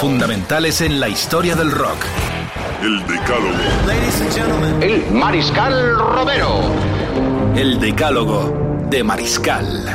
Fundamentales en la historia del rock. El Decálogo. El Mariscal Romero. El Decálogo de Mariscal.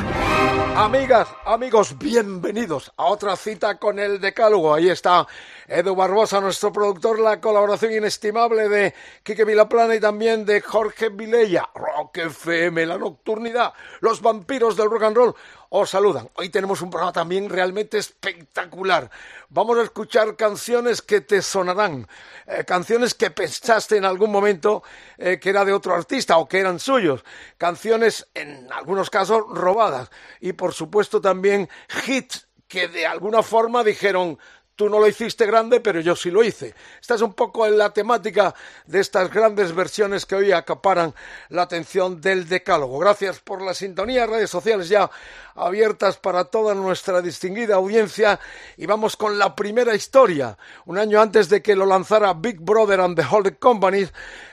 Amigas, amigos, bienvenidos a otra cita con el Decálogo. Ahí está Edu Barbosa, nuestro productor, la colaboración inestimable de Quique Vilaplana y también de Jorge Vilella. Rock FM, la nocturnidad, los vampiros del rock and roll os saludan. Hoy tenemos un programa también realmente espectacular. Vamos a escuchar canciones que te sonarán, eh, canciones que pensaste en algún momento eh, que era de otro artista o que eran suyos, canciones en algunos casos robadas. Y por supuesto también hits que de alguna forma dijeron Tú no lo hiciste grande, pero yo sí lo hice. Esta es un poco en la temática de estas grandes versiones que hoy acaparan la atención del decálogo. Gracias por la sintonía, redes sociales ya abiertas para toda nuestra distinguida audiencia y vamos con la primera historia. Un año antes de que lo lanzara Big Brother and the Holding Company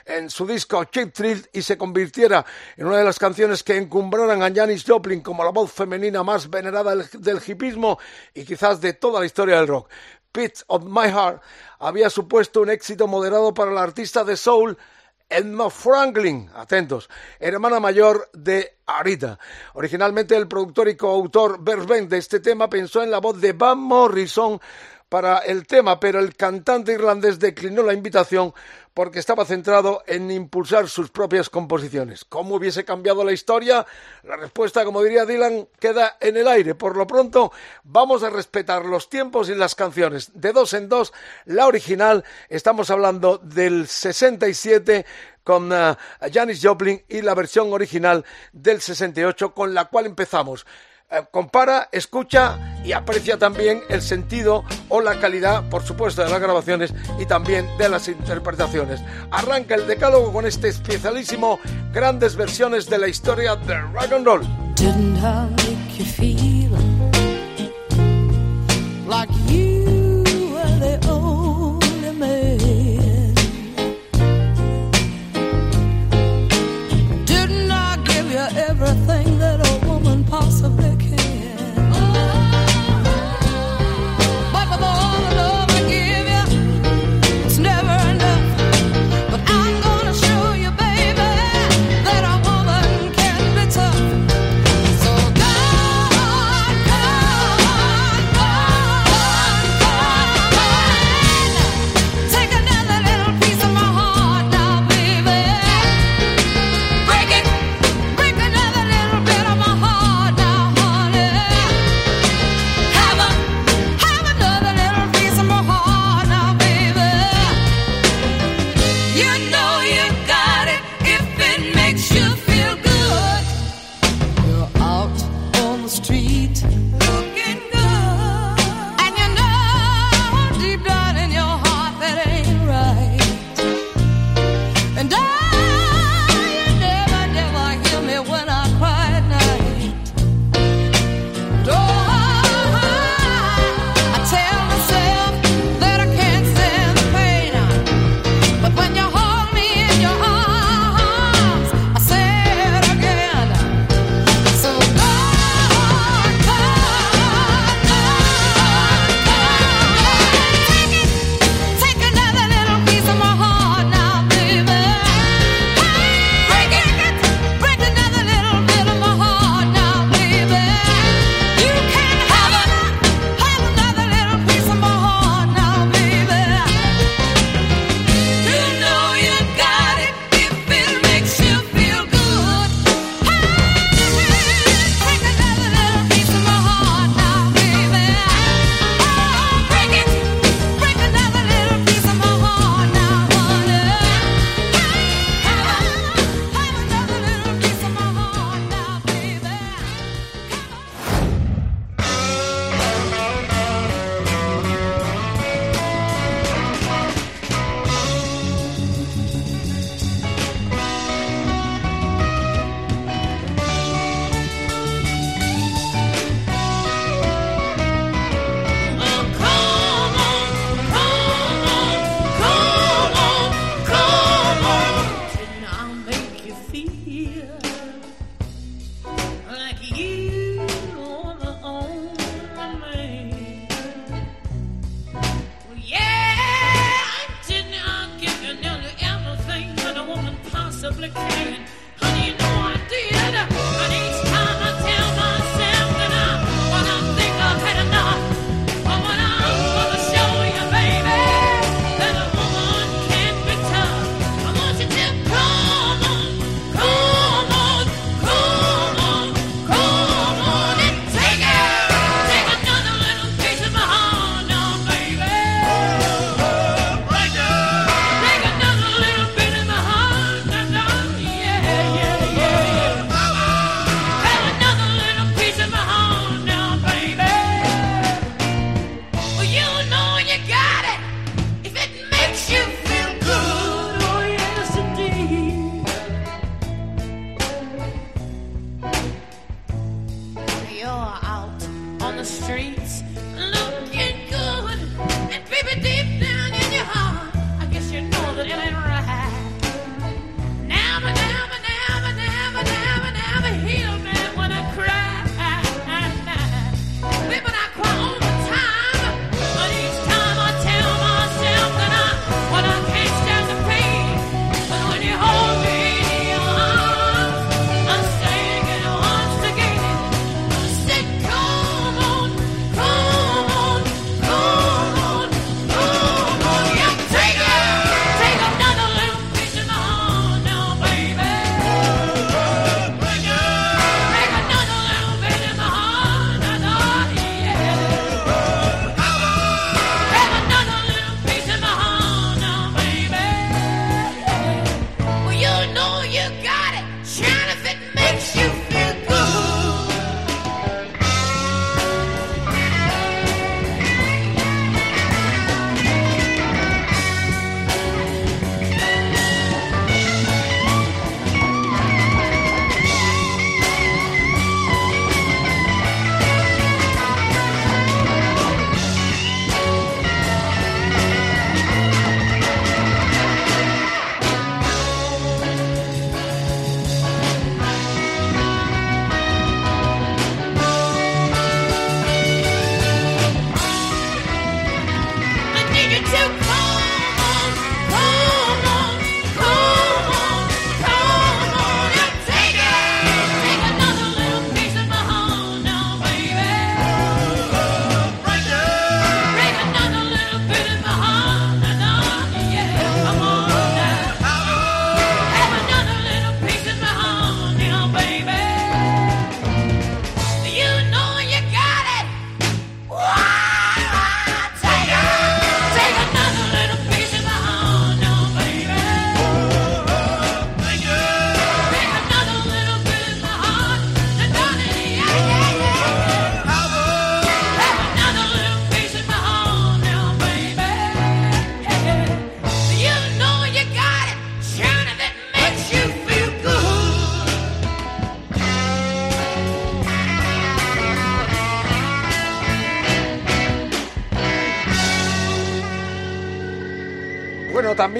en su disco Cheap Thrill y se convirtiera en una de las canciones que encumbraran a Janis Joplin como la voz femenina más venerada del hipismo y quizás de toda la historia del rock. Pit of My Heart había supuesto un éxito moderado para la artista de soul Edna Franklin, atentos, hermana mayor de Arita. Originalmente el productor y coautor Bert de este tema pensó en la voz de Van Morrison para el tema, pero el cantante irlandés declinó la invitación porque estaba centrado en impulsar sus propias composiciones. ¿Cómo hubiese cambiado la historia? La respuesta, como diría Dylan, queda en el aire. Por lo pronto, vamos a respetar los tiempos y las canciones. De dos en dos, la original, estamos hablando del 67 con uh, Janis Joplin y la versión original del 68 con la cual empezamos. Eh, compara, escucha y aprecia también el sentido o la calidad, por supuesto, de las grabaciones y también de las interpretaciones. Arranca el decálogo con este especialísimo grandes versiones de la historia de rock and roll. Didn't I make you feel like you were the only man? Didn't I give you everything?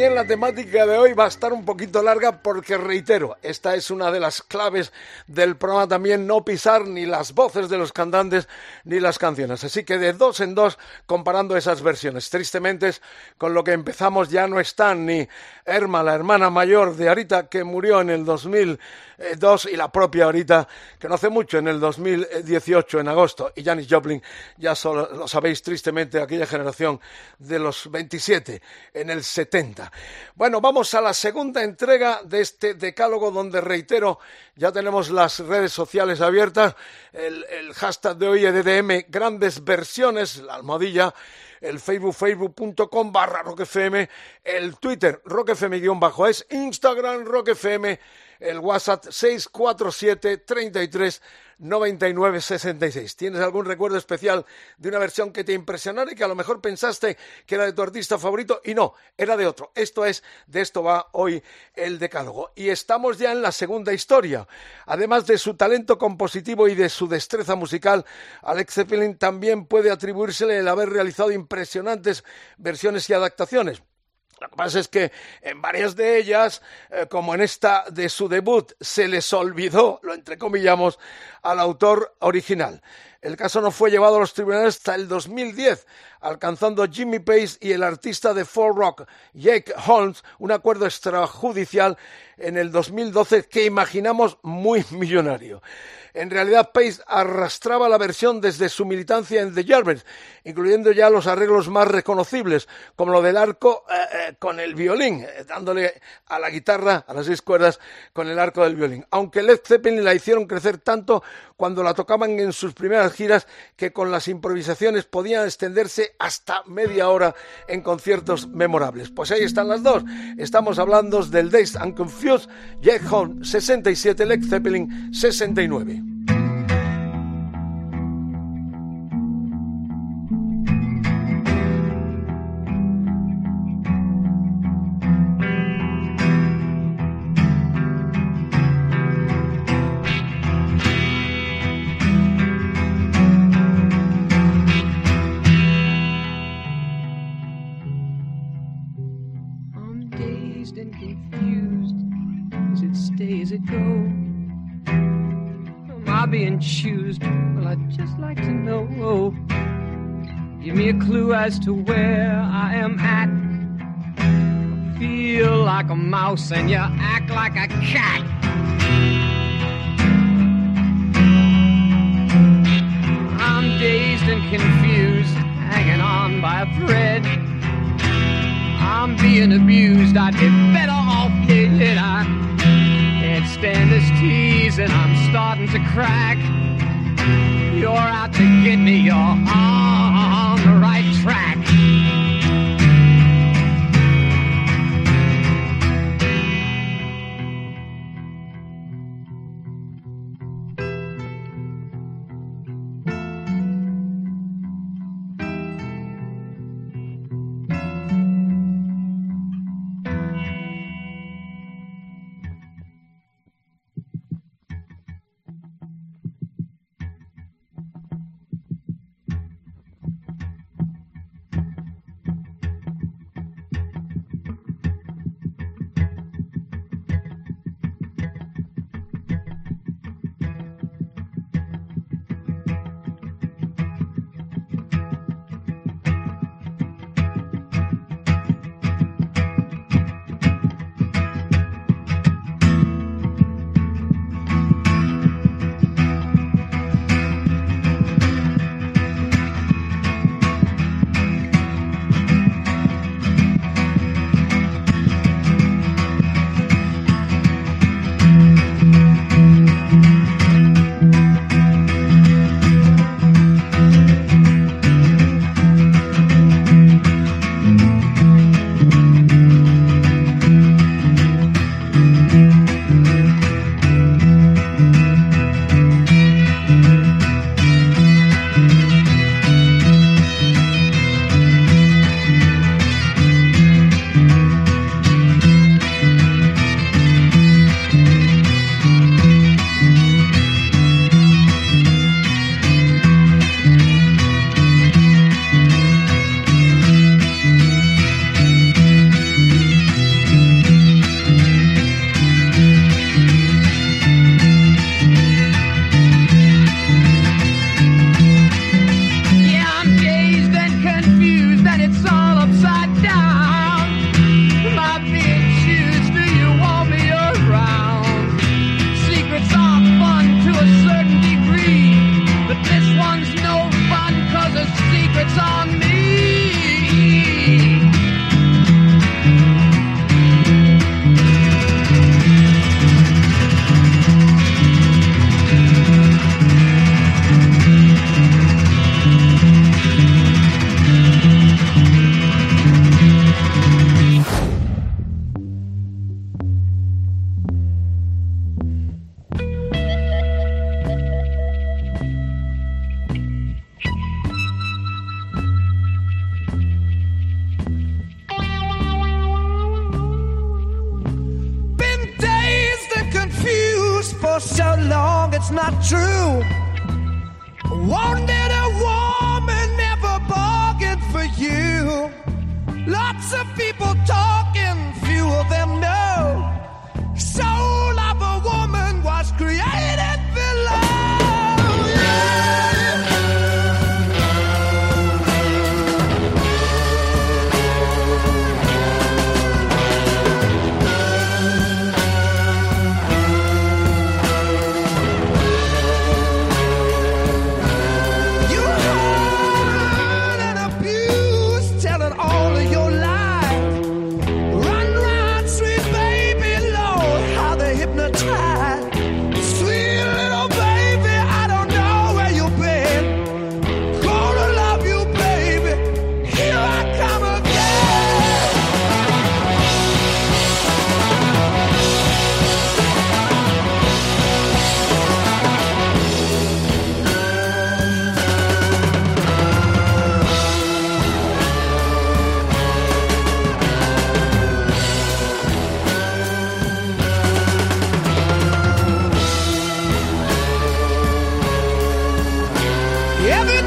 También la temática de hoy va a estar un poquito larga porque, reitero, esta es una de las claves del programa también, no pisar ni las voces de los cantantes ni las canciones. Así que de dos en dos, comparando esas versiones. Tristemente, con lo que empezamos ya no están ni Erma, la hermana mayor de Arita, que murió en el 2002, y la propia Arita, que no hace mucho, en el 2018, en agosto, y Janis Joplin, ya solo, lo sabéis tristemente, aquella generación de los 27, en el 70. Bueno, vamos a la segunda entrega de este decálogo, donde reitero, ya tenemos las redes sociales abiertas, el, el hashtag de hoy EDDM, grandes versiones, la almohadilla, el Facebook, facebook.com barra roquefm, el Twitter, roquefm-es, Instagram, roquefm, el WhatsApp 647 33 9966. ¿Tienes algún recuerdo especial de una versión que te impresionara y que a lo mejor pensaste que era de tu artista favorito y no, era de otro? Esto es, de esto va hoy el decálogo. Y estamos ya en la segunda historia. Además de su talento compositivo y de su destreza musical, Alex Zeppelin también puede atribuírsele el haber realizado impresionantes versiones y adaptaciones. Lo que pasa es que en varias de ellas, eh, como en esta de su debut, se les olvidó, lo entrecomillamos, al autor original. El caso no fue llevado a los tribunales hasta el 2010, alcanzando Jimmy Pace y el artista de folk rock Jake Holmes un acuerdo extrajudicial en el 2012 que imaginamos muy millonario. En realidad, Pace arrastraba la versión desde su militancia en The Yardbirds, incluyendo ya los arreglos más reconocibles, como lo del arco eh, eh, con el violín, eh, dándole a la guitarra, a las seis cuerdas, con el arco del violín. Aunque Led Zeppelin la hicieron crecer tanto cuando la tocaban en sus primeras giras que con las improvisaciones podían extenderse hasta media hora en conciertos memorables. Pues ahí están las dos. Estamos hablando del Days and Confused, Jack Horn 67, Led Zeppelin 69. Clue as to where I am at. I feel like a mouse and you act like a cat. I'm dazed and confused, hanging on by a thread. I'm being abused, I'd be better off dead. I can't stand this tease and I'm starting to crack. You're out to get me, you're the right track.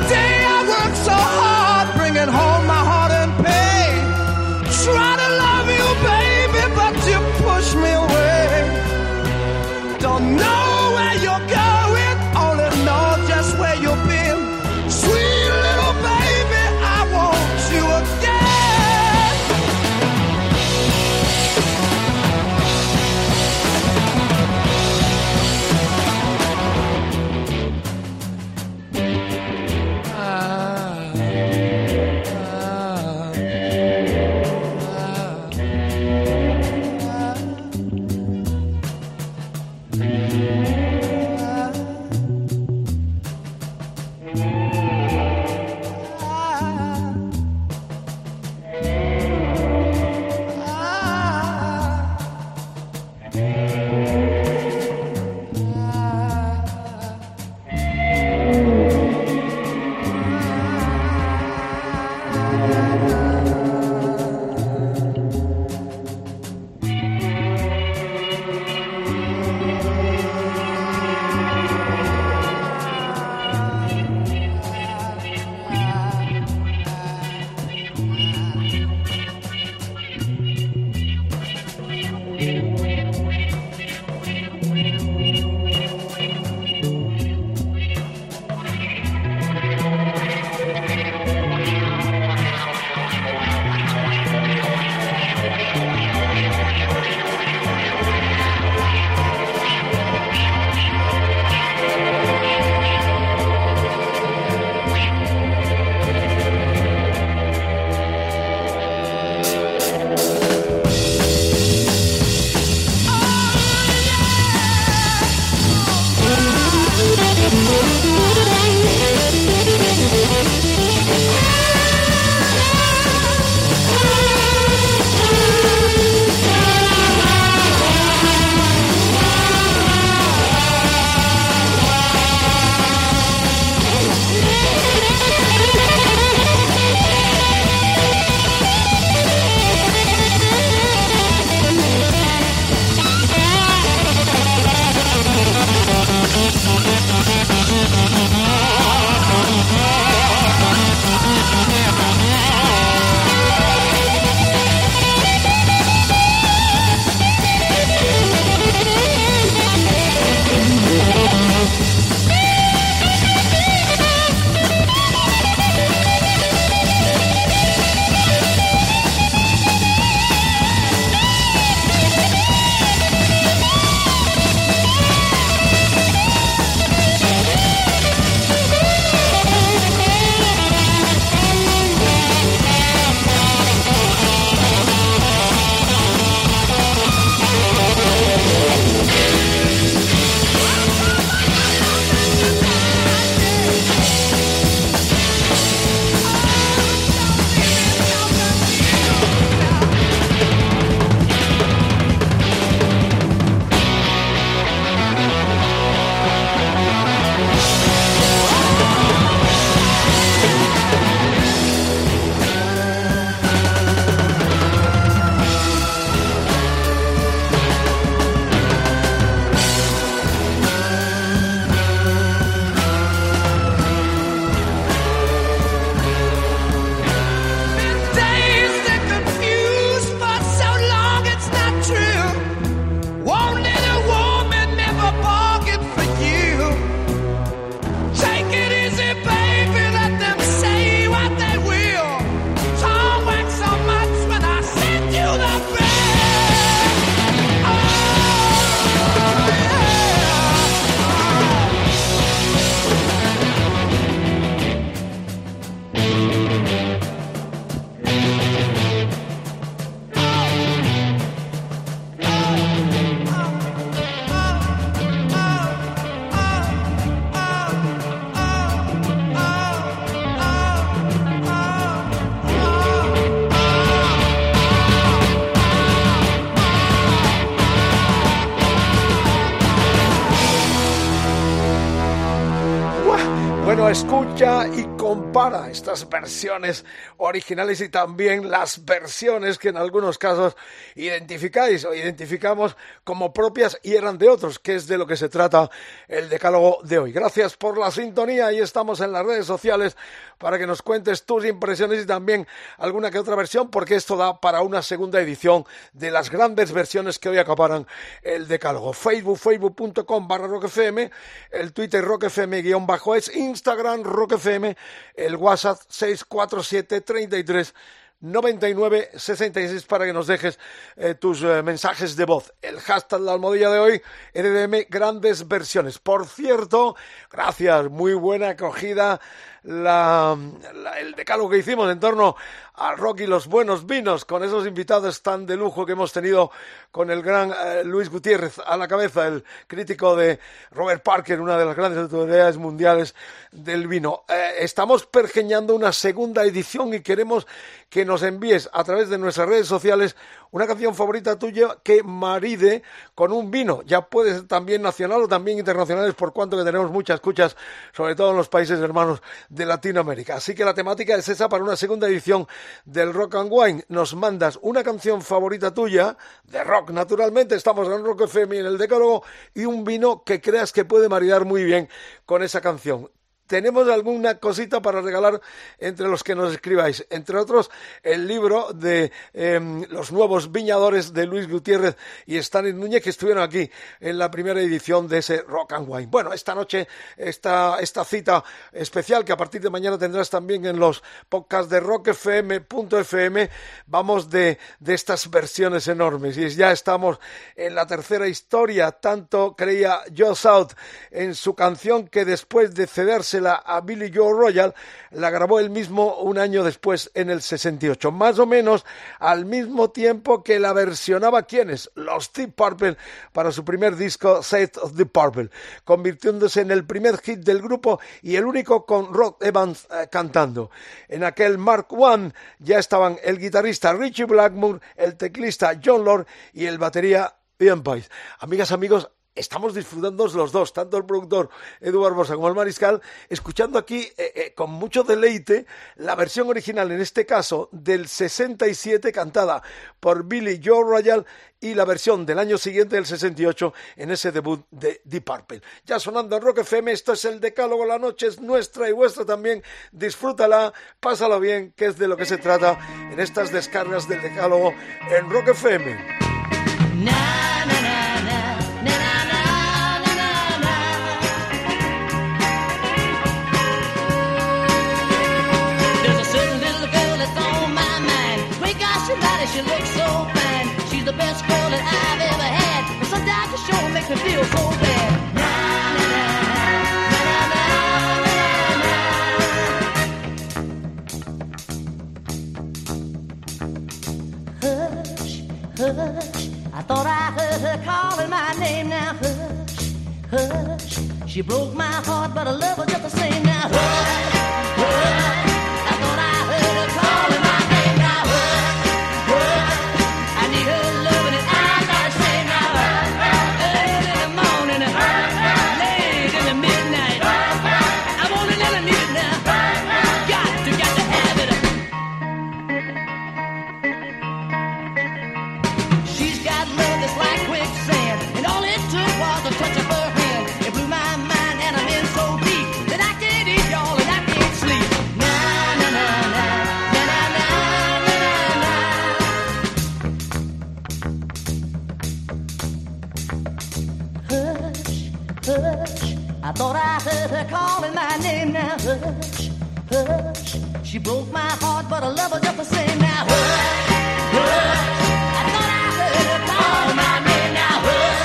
day. Estas versiones originales y también las versiones que en algunos casos identificáis o identificamos como propias y eran de otros, que es de lo que se trata el decálogo de hoy. Gracias por la sintonía y estamos en las redes sociales para que nos cuentes tus impresiones y también alguna que otra versión, porque esto da para una segunda edición de las grandes versiones que hoy acaparan el decálogo. Facebook, facebook.com barra roquefm, el Twitter roquefm guion bajo es, Instagram roquefm, el WhatsApp 647 33 99 66 para que nos dejes eh, tus eh, mensajes de voz. El hashtag la almohadilla de hoy, RDM Grandes Versiones. Por cierto, gracias, muy buena acogida la, el decálogo que hicimos en torno a rock y los buenos vinos, con esos invitados tan de lujo que hemos tenido con el gran eh, Luis Gutiérrez a la cabeza, el crítico de Robert Parker, una de las grandes autoridades mundiales del vino. Eh, estamos pergeñando una segunda edición y queremos que nos envíes a través de nuestras redes sociales una canción favorita tuya que maride con un vino. Ya puede ser también nacional o también internacionales, por cuanto que tenemos muchas escuchas, sobre todo en los países hermanos de Latinoamérica. Así que la temática es esa para una segunda edición del Rock and Wine. Nos mandas una canción favorita tuya, de rock naturalmente, estamos en Rock FM en el Decálogo, y un vino que creas que puede maridar muy bien con esa canción tenemos alguna cosita para regalar entre los que nos escribáis. Entre otros, el libro de em, los nuevos viñadores de Luis Gutiérrez y Stanley Núñez, que estuvieron aquí en la primera edición de ese Rock and Wine. Bueno, esta noche, esta, esta cita especial que a partir de mañana tendrás también en los podcasts de rockfm.fm, vamos de, de estas versiones enormes. Y ya estamos en la tercera historia. Tanto creía Joe South en su canción que después de cederse a Billy Joe Royal, la grabó él mismo un año después en el 68, más o menos al mismo tiempo que la versionaba quienes, los Deep Purple, para su primer disco Set of the Purple, convirtiéndose en el primer hit del grupo y el único con Rod Evans eh, cantando. En aquel Mark I ya estaban el guitarrista Richie Blackmore, el teclista John Lord y el batería Ian Pais. Amigas, amigos, estamos disfrutando los dos, tanto el productor Edu Barbosa como el mariscal, escuchando aquí eh, eh, con mucho deleite la versión original, en este caso del 67, cantada por Billy Joe Royal, y la versión del año siguiente, del 68, en ese debut de Deep Purple. Ya sonando en Rock FM, esto es el Decálogo, la noche es nuestra y vuestra también. Disfrútala, pásalo bien, que es de lo que se trata en estas descargas del Decálogo en Rock FM. Best girl that I've ever had. Sometimes show makes me feel so bad. Hush, hush. I thought I heard her calling my name. Now hush, hush. She broke my heart, but I love her just the same. Now hush. I thought I heard her calling my name now. Hush, hush. She broke my heart, but I love her just the same now. Hush, hush. I thought I heard her call my name now. Hush,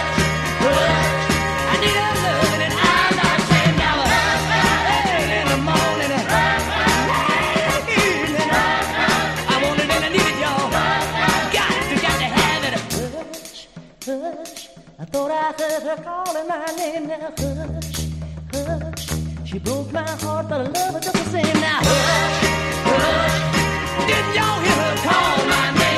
hush. I need her loving and I'm not ashamed now. Early in the morning, late evening. I want it and I need it, y'all. Got got to have it. Hush, hush. I thought I heard her calling my name now. Hush, hush. She broke my heart, but I love her just the same now. Hush, hush. Didn't y'all hear her call my name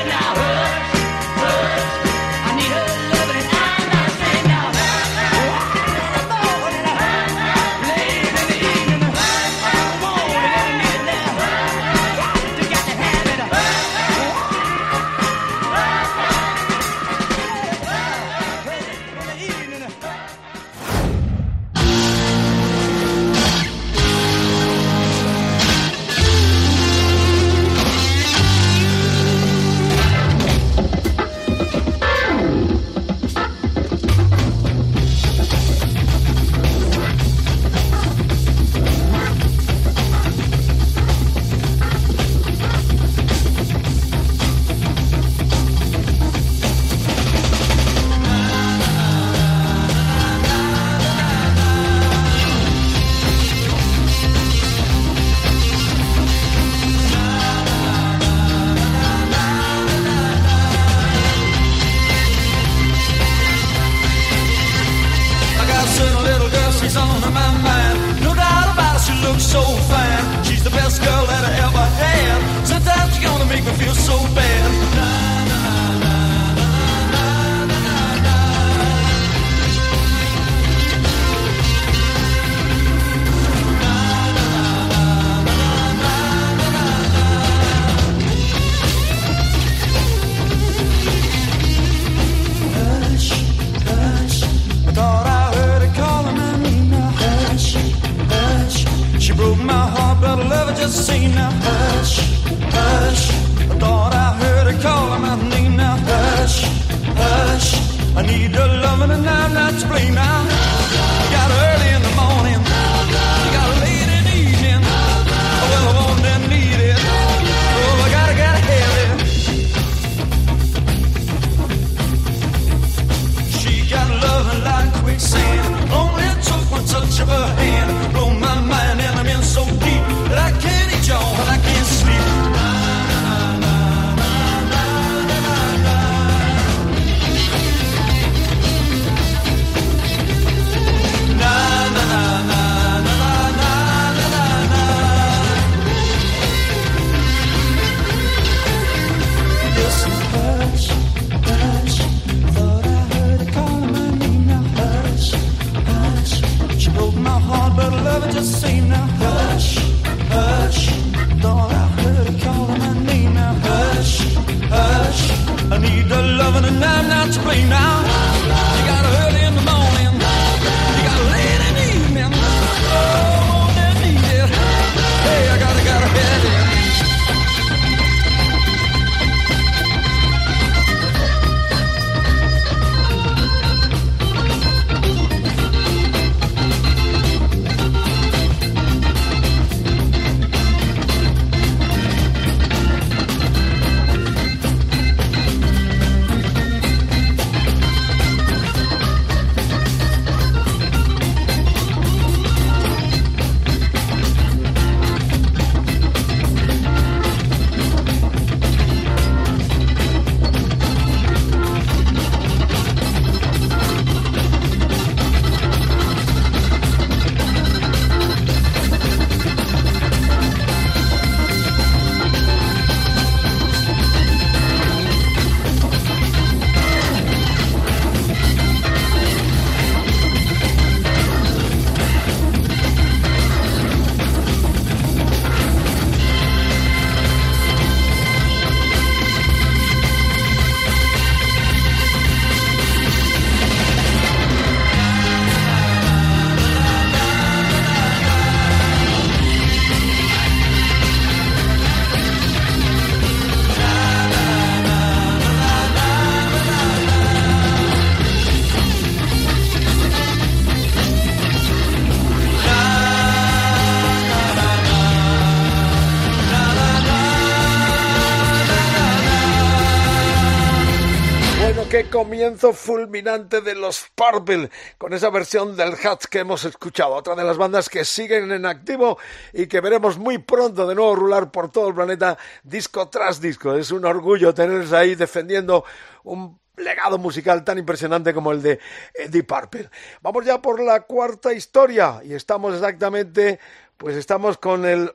comienzo fulminante de los Purple con esa versión del Hats que hemos escuchado. Otra de las bandas que siguen en activo y que veremos muy pronto de nuevo rular por todo el planeta disco tras disco. Es un orgullo tenerles ahí defendiendo un legado musical tan impresionante como el de Eddie Purple. Vamos ya por la cuarta historia y estamos exactamente, pues estamos con el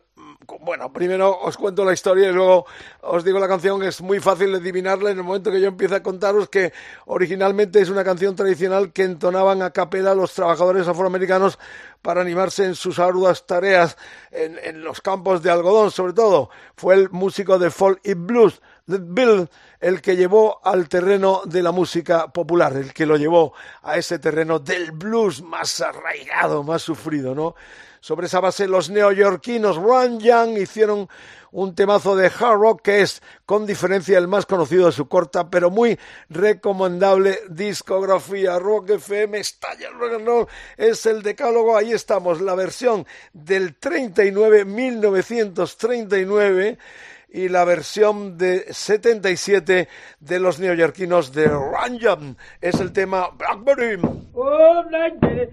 bueno, primero os cuento la historia y luego os digo la canción, que es muy fácil de adivinarla en el momento que yo empiezo a contaros que originalmente es una canción tradicional que entonaban a capela los trabajadores afroamericanos para animarse en sus arduas tareas en, en los campos de algodón, sobre todo. Fue el músico de folk y blues, Bill, el que llevó al terreno de la música popular, el que lo llevó a ese terreno del blues más arraigado, más sufrido, ¿no? Sobre esa base, los neoyorquinos Run Young hicieron un temazo de hard rock que es, con diferencia, el más conocido de su corta, pero muy recomendable discografía. Rock FM, estalla el rock and roll, es el decálogo. Ahí estamos, la versión del 39, 1939 y la versión de 77 de los neoyorquinos de Run Es el tema Blackberry. Oh, Blackberry,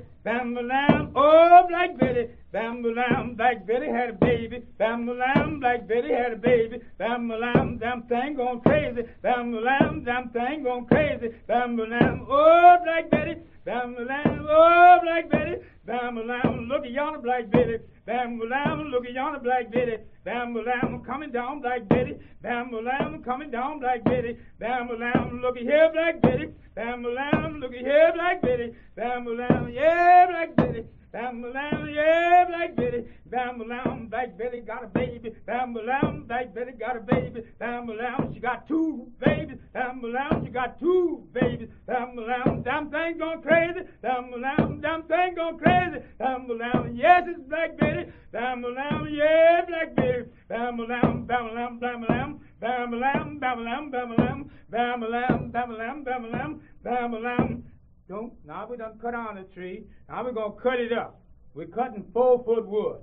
oh, Blackberry. Bam lamb, Black Betty had a baby. Bam lamb, Black Betty had a baby. Bam lamb, damn thing going crazy. Bam lamb, damn thing going crazy. Bam lamb, oh Black Betty. bam lamb, oh Black Betty, bam lamb, look at yonder Black Betty, bam lamb, look at yonder Black Betty, bam lamb, coming down Black Betty, bam lamb, coming down Black Betty, bam lamb, look at here Black Betty, bam lamb, look at here Black Betty, bam lamb, yeah Black Betty. Bam lamb, yeah, Black Betty. Bam lamb, Black Betty got a baby. Bam lamb, Black Betty got a baby. Bam lamb, she got two babies. Bam lamb, she got two babies. Bam lamb, damn thing gone crazy. Bam lamb, damn thing gone crazy. Bam lamb, yes, it's Black Betty. Bam lamb, yeah, Black Betty. Bam lamb, bam lamb, bam lamb. Bam lamb, bam lamb, bam lamb. Bam lamb, bam lamb, bam lamb. Bam lamb. Don't. Now we done cut on the tree. Now we're gonna cut it up. We're cutting four foot wood,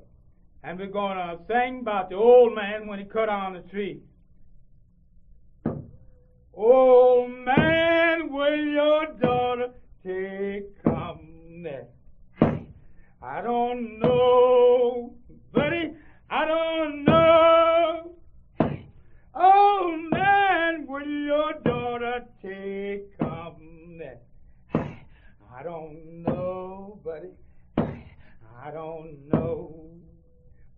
and we're gonna sing about the old man when he cut on the tree. Old man, will your daughter take come there? I don't know, buddy. I don't know. Oh man, will your daughter take? I don't know, buddy. I don't know.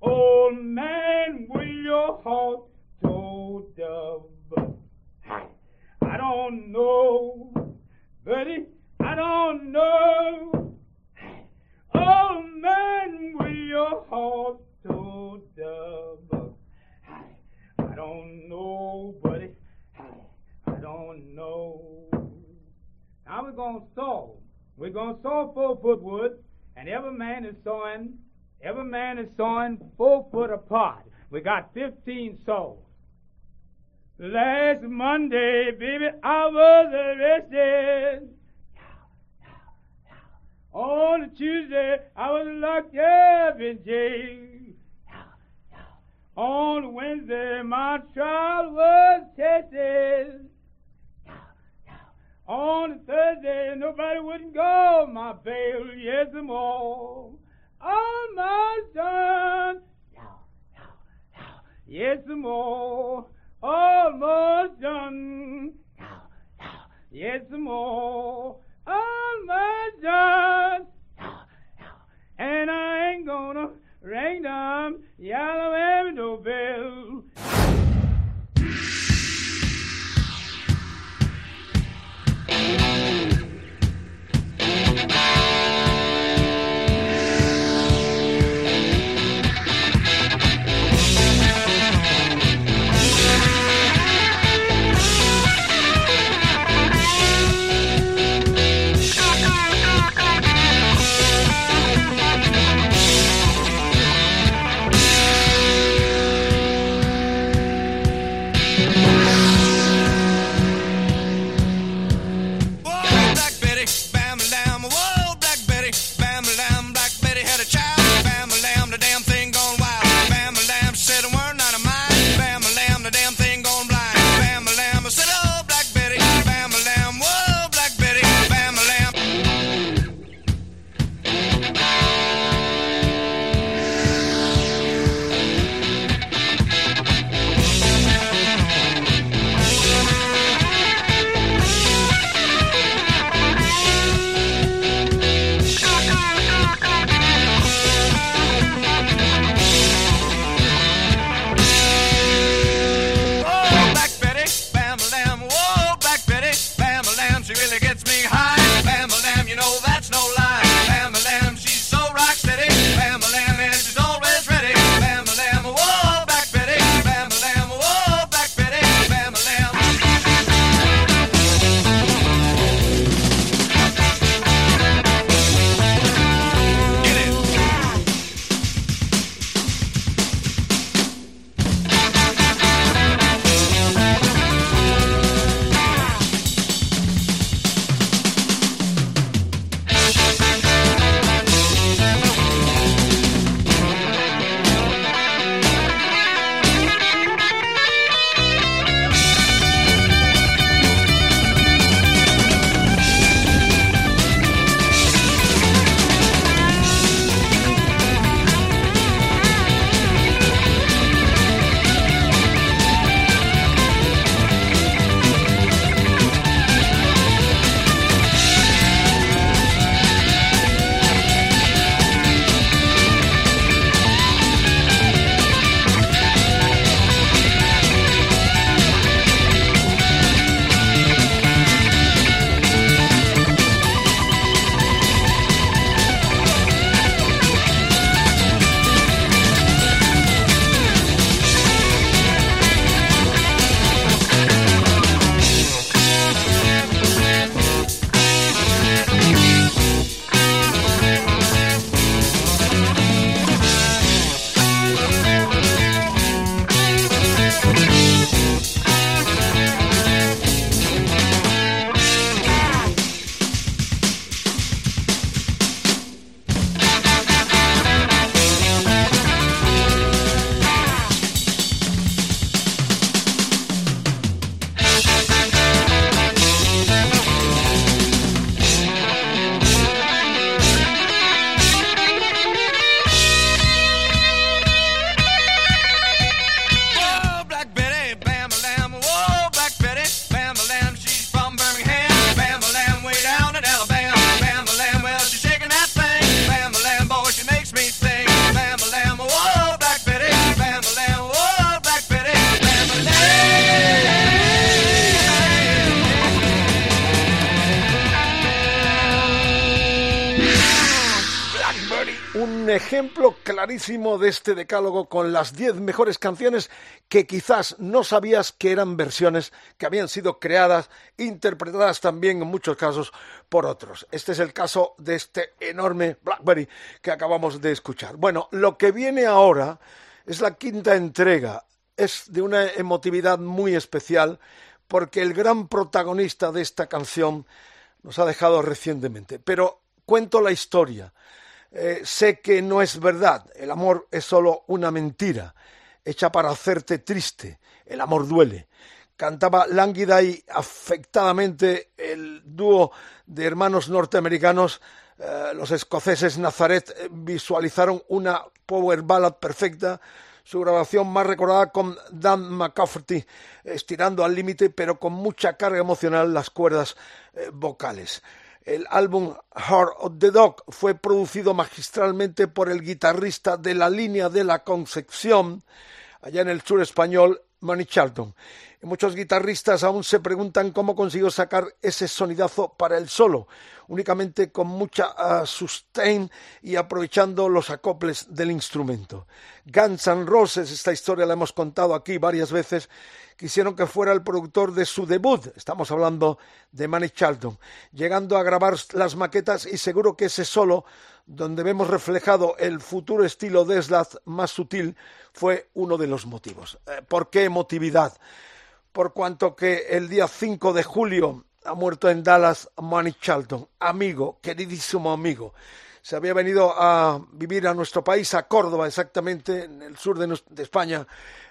Old man, will your heart go dove? I don't know, buddy. I don't know. Oh man, will your heart go dove? I don't know, buddy. I don't know. Now we're gonna saw. We're gonna saw four foot wood, and every man is sawing. Every man is sawing four foot apart. We got fifteen saws. Last Monday, baby, I was arrested. On Tuesday, I was locked up in jail. On Wednesday, my trial was tested. On Thursday, nobody wouldn't go my bail. Yes, more. Almost done. Yes, more. Almost done. Yes, more. Almost done. And I ain't gonna ring them yellow no bell. De este decálogo con las 10 mejores canciones que quizás no sabías que eran versiones que habían sido creadas, interpretadas también en muchos casos por otros. Este es el caso de este enorme Blackberry que acabamos de escuchar. Bueno, lo que viene ahora es la quinta entrega. Es de una emotividad muy especial porque el gran protagonista de esta canción nos ha dejado recientemente. Pero cuento la historia. Eh, sé que no es verdad, el amor es solo una mentira, hecha para hacerte triste, el amor duele. Cantaba lánguida y afectadamente el dúo de hermanos norteamericanos, eh, los escoceses Nazaret, eh, visualizaron una power ballad perfecta, su grabación más recordada con Dan McCafferty, estirando al límite, pero con mucha carga emocional las cuerdas vocales. El álbum Heart of the Dog fue producido magistralmente por el guitarrista de la línea de la Concepción, allá en el sur español, Manny Charlton. Muchos guitarristas aún se preguntan cómo consiguió sacar ese sonidazo para el solo, únicamente con mucha uh, sustain y aprovechando los acoples del instrumento. Guns N' Roses, esta historia la hemos contado aquí varias veces, quisieron que fuera el productor de su debut, estamos hablando de Manny Charlton, llegando a grabar las maquetas y seguro que ese solo, donde vemos reflejado el futuro estilo de Slash más sutil, fue uno de los motivos. Eh, ¿Por qué emotividad? Por cuanto que el día 5 de julio ha muerto en Dallas Manny Charlton, amigo, queridísimo amigo. Se había venido a vivir a nuestro país, a Córdoba exactamente, en el sur de, España,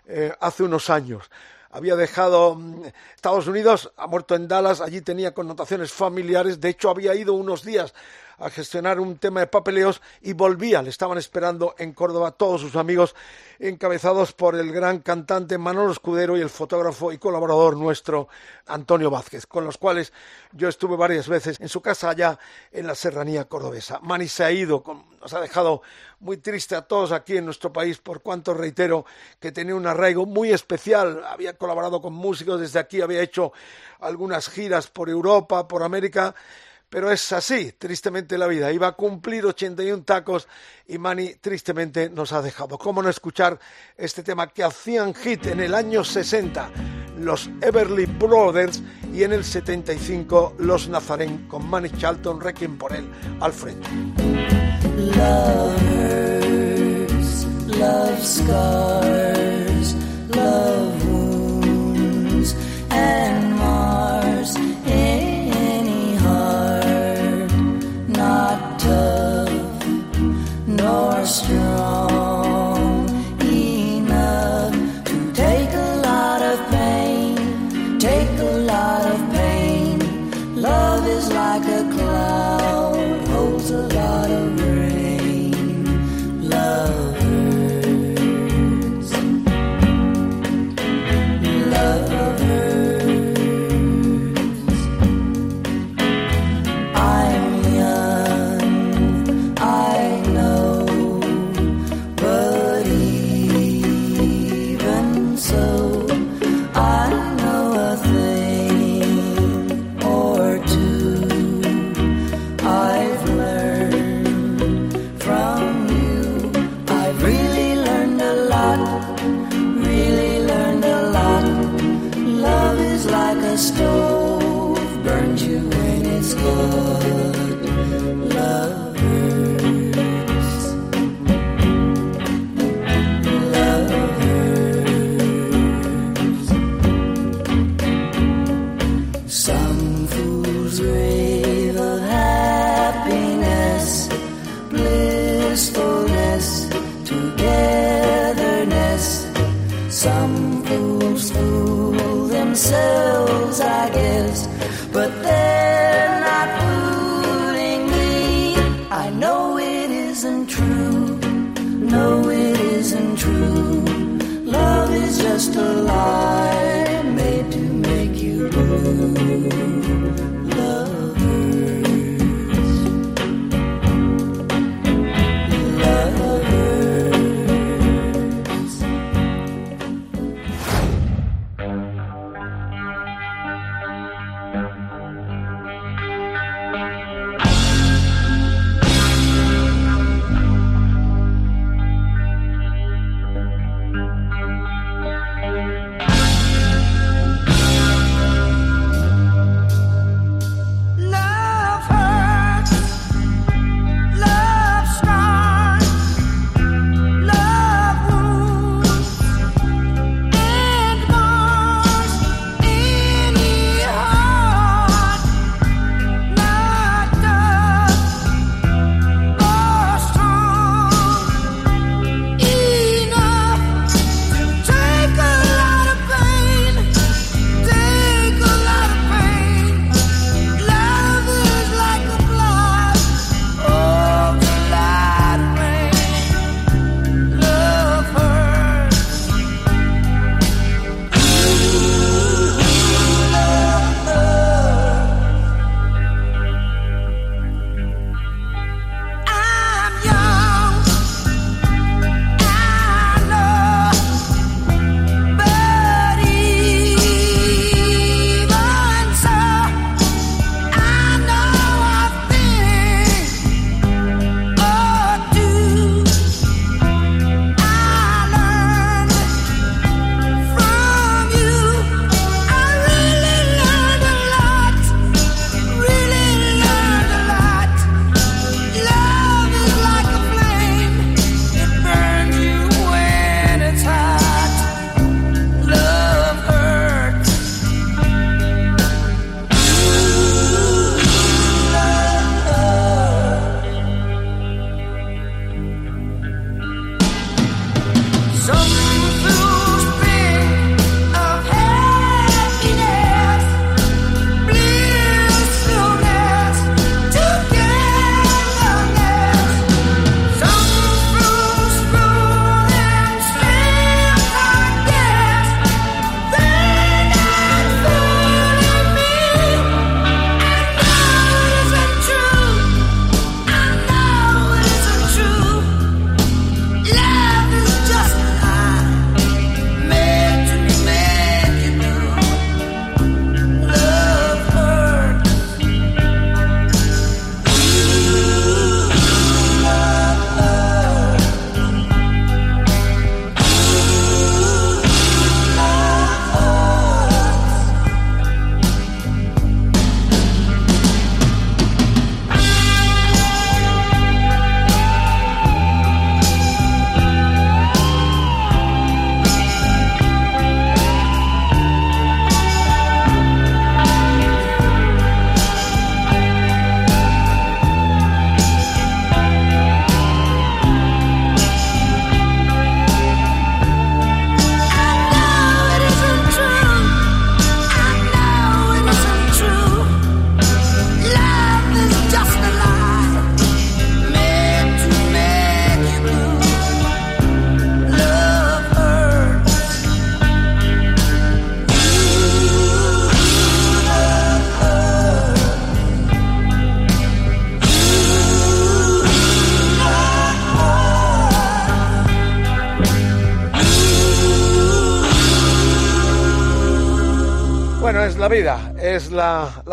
eh, hace unos años había dejado mm, Estados Unidos, ha muerto en Dallas, allí tenía connotaciones familiares, de hecho había ido unos días a gestionar un tema de papeleos y volvía, le estaban esperando en Córdoba todos sus amigos, encabezados por el gran cantante Manolo Escudero y el fotógrafo y colaborador nuestro Antonio Vázquez, con los cuales yo estuve varias veces en su casa allá en la serranía cordobesa. Mani se ha ido, nos ha dejado muy triste a todos aquí en nuestro país, por cuanto reitero que tenía un arraigo muy especial, había colaborado con músicos desde aquí, había hecho algunas giras por Europa, por América, pero es así, tristemente la vida. Iba a cumplir 81 tacos y Manny tristemente nos ha dejado. ¿Cómo no escuchar este tema que hacían hit en el año 60 los Everly Brothers y en el 75 los Nazarén con Manny Charlton, Requiem por él al frente. love scars, love wounds and stars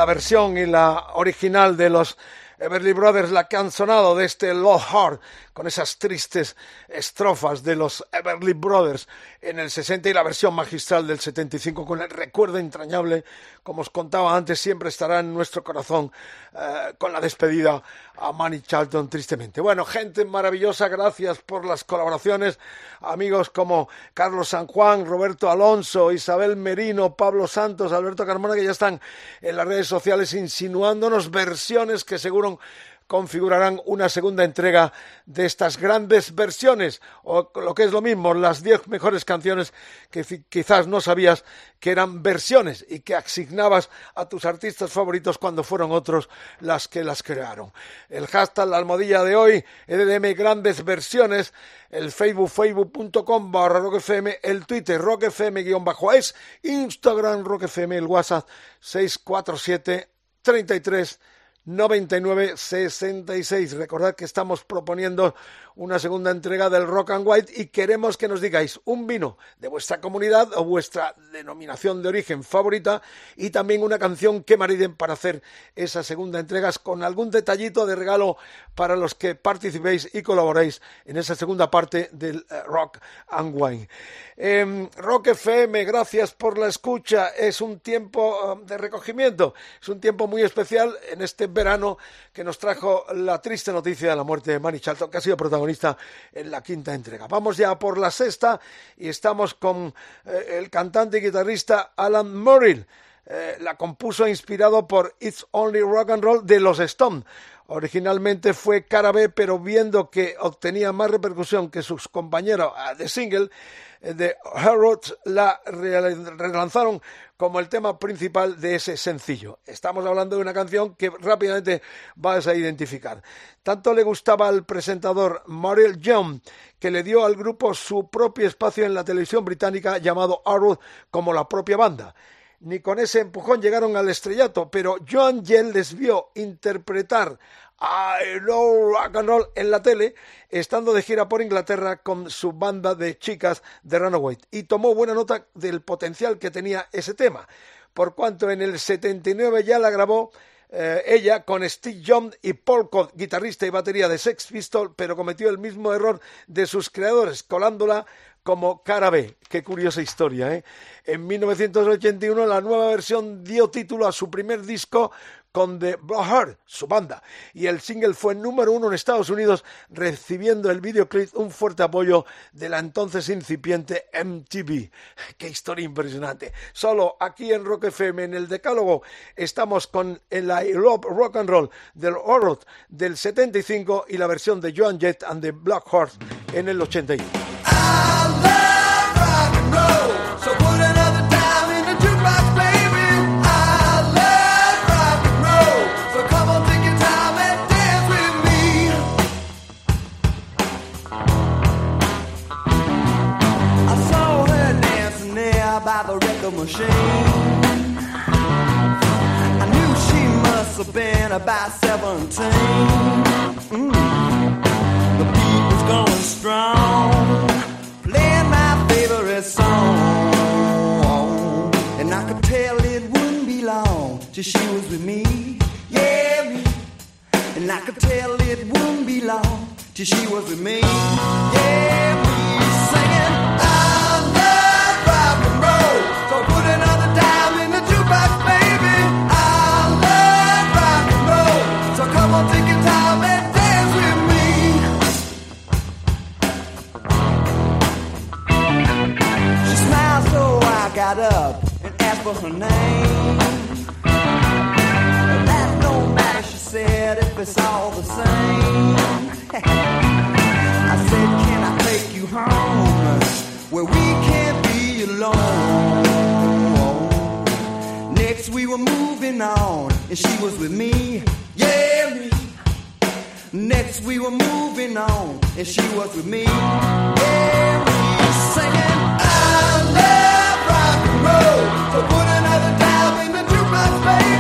versión y la original de los Everly Brothers, la que han sonado de este Love Heart, con esas tristes estrofas de los Everly Brothers en el 60 y la versión magistral del 75 con el recuerdo entrañable, como os contaba antes, siempre estará en nuestro corazón eh, con la despedida a Manny Charlton tristemente. Bueno, gente maravillosa, gracias por las colaboraciones, amigos como Carlos San Juan, Roberto Alonso, Isabel Merino, Pablo Santos, Alberto Carmona, que ya están en las redes sociales insinuándonos versiones que seguro configurarán una segunda entrega de estas grandes versiones, o lo que es lo mismo, las diez mejores canciones que quizás no sabías que eran versiones y que asignabas a tus artistas favoritos cuando fueron otros las que las crearon. El hashtag, la almohadilla de hoy, EDM Grandes Versiones, el Facebook, facebook.com barra rockfm, el Twitter, rockfm-es, Instagram, rockfm, el WhatsApp, 647 33 9966. Recordad que estamos proponiendo una segunda entrega del Rock and White y queremos que nos digáis un vino de vuestra comunidad o vuestra denominación de origen favorita y también una canción que mariden para hacer esa segunda entrega con algún detallito de regalo para los que participéis y colaboréis en esa segunda parte del eh, Rock and Wine. Em, Rock FM, gracias por la escucha. Es un tiempo um, de recogimiento, es un tiempo muy especial en este verano que nos trajo la triste noticia de la muerte de Manny Charlton, que ha sido protagonista en la quinta entrega. Vamos ya por la sexta y estamos con eh, el cantante y guitarrista Alan Murray. Eh, la compuso inspirado por It's Only Rock and Roll de los Stones. Originalmente fue cara B, pero viendo que obtenía más repercusión que sus compañeros de single, eh, de Harold la relanzaron como el tema principal de ese sencillo. Estamos hablando de una canción que rápidamente vas a identificar. Tanto le gustaba al presentador Mariel Young que le dio al grupo su propio espacio en la televisión británica llamado Harold como la propia banda ni con ese empujón llegaron al estrellato, pero Joan Jett les vio interpretar I Know Rock and en la tele, estando de gira por Inglaterra con su banda de chicas de Runaway, y tomó buena nota del potencial que tenía ese tema, por cuanto en el 79 ya la grabó eh, ella con Steve Young y Paul Codd, guitarrista y batería de Sex Pistol, pero cometió el mismo error de sus creadores, colándola como cara B. Qué curiosa historia, ¿eh? En 1981 la nueva versión dio título a su primer disco con The Bloodheart, su banda, y el single fue número uno en Estados Unidos, recibiendo el videoclip un fuerte apoyo de la entonces incipiente MTV. Qué historia impresionante. Solo aquí en Rock FM, en el Decálogo, estamos con el I Love Rock and Roll del Horror del 75 y la versión de Joan Jett and the Black Horse en el 81. Machine. I knew she must have been about 17. Mm. The beat was going strong, playing my favorite song. And I could tell it wouldn't be long till she was with me. Yeah, me. And I could tell it wouldn't be long till she was with me. Yeah, me. Singing, where we can't be alone? Next we were moving on, and she was with me, yeah me. Next we were moving on, and she was with me, yeah me. Singing, I love rock and roll, so put another dime in the jukebox, baby.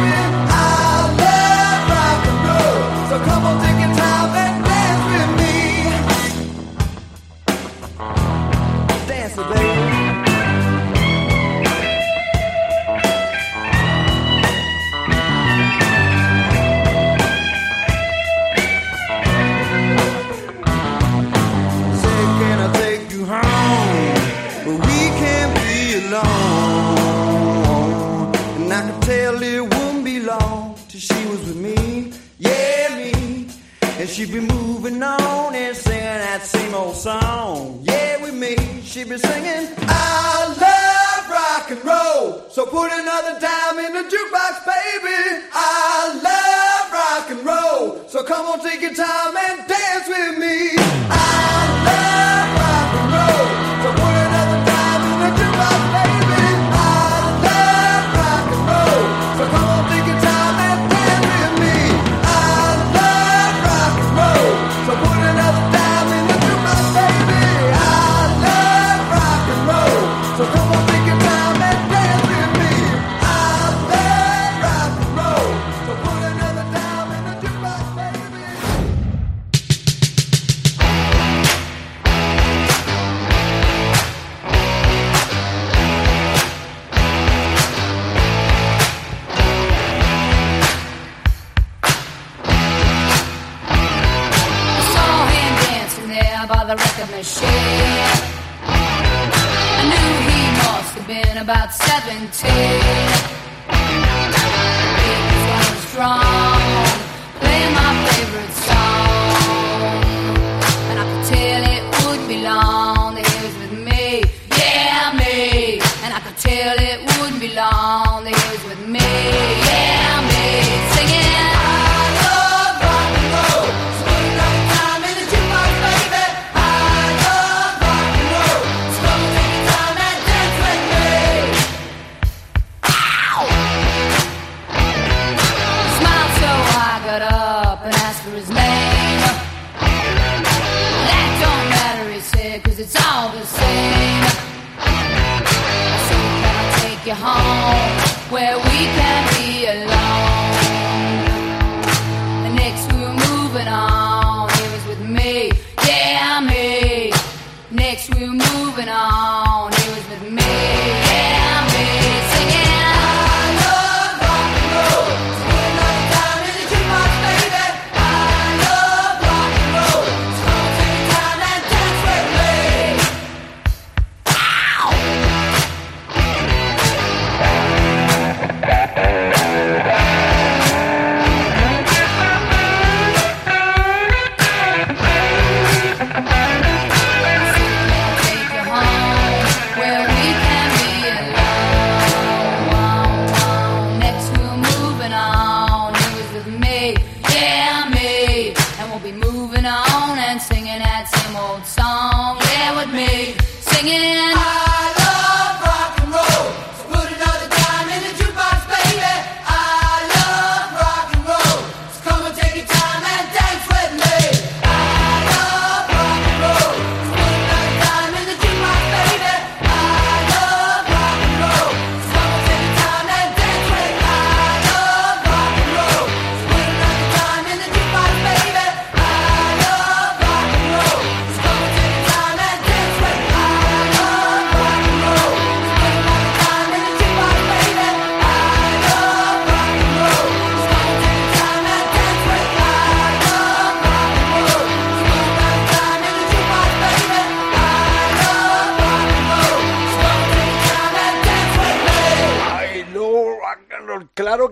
but we can't be alone. And I could tell it wouldn't be long till she was with me, yeah, me. And she'd be moving on and singing that same old song, yeah, with me. She'd be singing, I love rock and roll, so put another dime in the jukebox, baby. I love rock and roll, so come on, take your time and dance with me. I love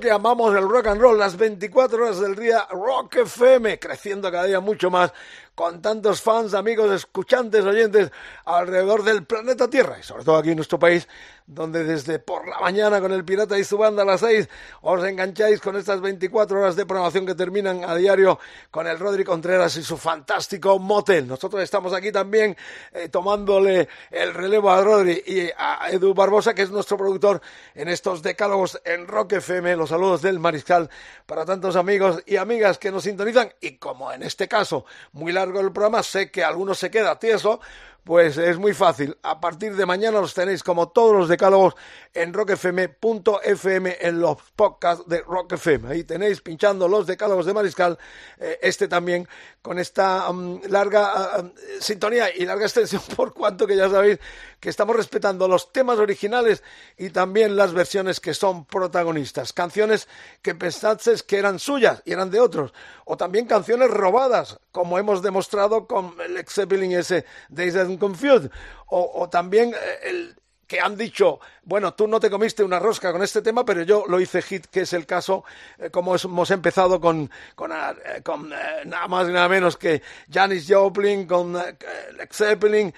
que amamos el rock and roll, las 24 horas del día, Rock FM, creciendo cada día mucho más, con tantos fans, amigos, escuchantes, oyentes alrededor del planeta Tierra, y sobre todo aquí en nuestro país, donde desde por la mañana con el Pirata y su banda a las 6 os engancháis con estas 24 horas de programación que terminan a diario con el Rodri Contreras y su fantástico motel. Nosotros estamos aquí también eh, tomándole el relevo a Rodri y a Edu Barbosa, que es nuestro productor en estos decálogos en Rock FM. Los saludos del Mariscal para tantos amigos y amigas que nos sintonizan y como en este caso muy largo el programa, sé que algunos se queda tieso, pues es muy fácil. A partir de mañana los tenéis como todos los decálogos en rockfm.fm en los podcasts de Rock FM. Ahí tenéis pinchando los decálogos de Mariscal, eh, este también con esta um, larga uh, sintonía y larga extensión por cuanto que ya sabéis que estamos respetando los temas originales y también las versiones que son protagonistas. Canciones que pensasteis que eran suyas y eran de otros. O también canciones robadas, como hemos demostrado con el Zeppelin ese Days and Confused. O, o también eh, el que han dicho, bueno, tú no te comiste una rosca con este tema, pero yo lo hice hit, que es el caso, eh, como hemos empezado con, con, eh, con eh, nada más y nada menos que Janis Joplin, con Led Zeppelin,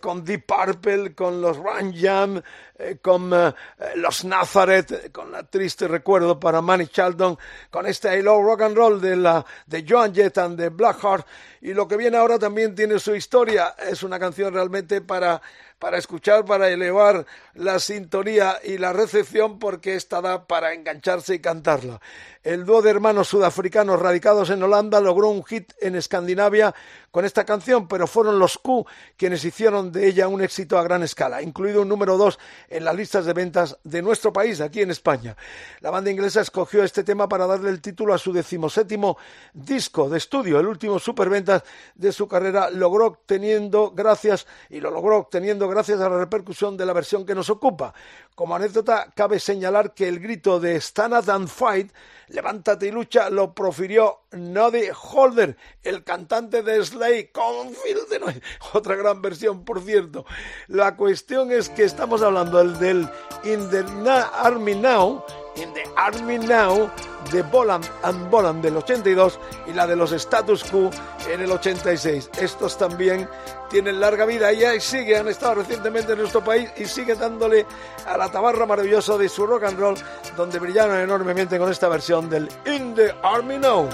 con Deep Purple, con los Run Jam, con los Nazareth, con la triste recuerdo para Manny Charlton, con este I Love Rock and Roll de, la, de Joan Jett and de Blackheart, y lo que viene ahora también tiene su historia, es una canción realmente para para escuchar, para elevar la sintonía y la recepción, porque esta da para engancharse y cantarla. El dúo de hermanos sudafricanos radicados en Holanda logró un hit en Escandinavia con esta canción, pero fueron los Q quienes hicieron de ella un éxito a gran escala, incluido un número dos en las listas de ventas de nuestro país, aquí en España. La banda inglesa escogió este tema para darle el título a su decimoséptimo disco de estudio, el último superventas de su carrera, logró obteniendo gracias, y lo logró obteniendo gracias a la repercusión de la versión que nos ocupa. Como anécdota, cabe señalar que el grito de Stand and Fight Levántate y lucha lo profirió Noddy Holder, el cantante de Slay con Phil Otra gran versión, por cierto. La cuestión es que estamos hablando del, In the Army Now, In the Army Now de Boland and Boland del 82 y la de los Status Quo en el 86. Estos también tienen larga vida y ahí sigue, han estado recientemente en nuestro país y siguen dándole a la tabarra maravillosa de su rock and roll, donde brillaron enormemente con esta versión del In the Army Now.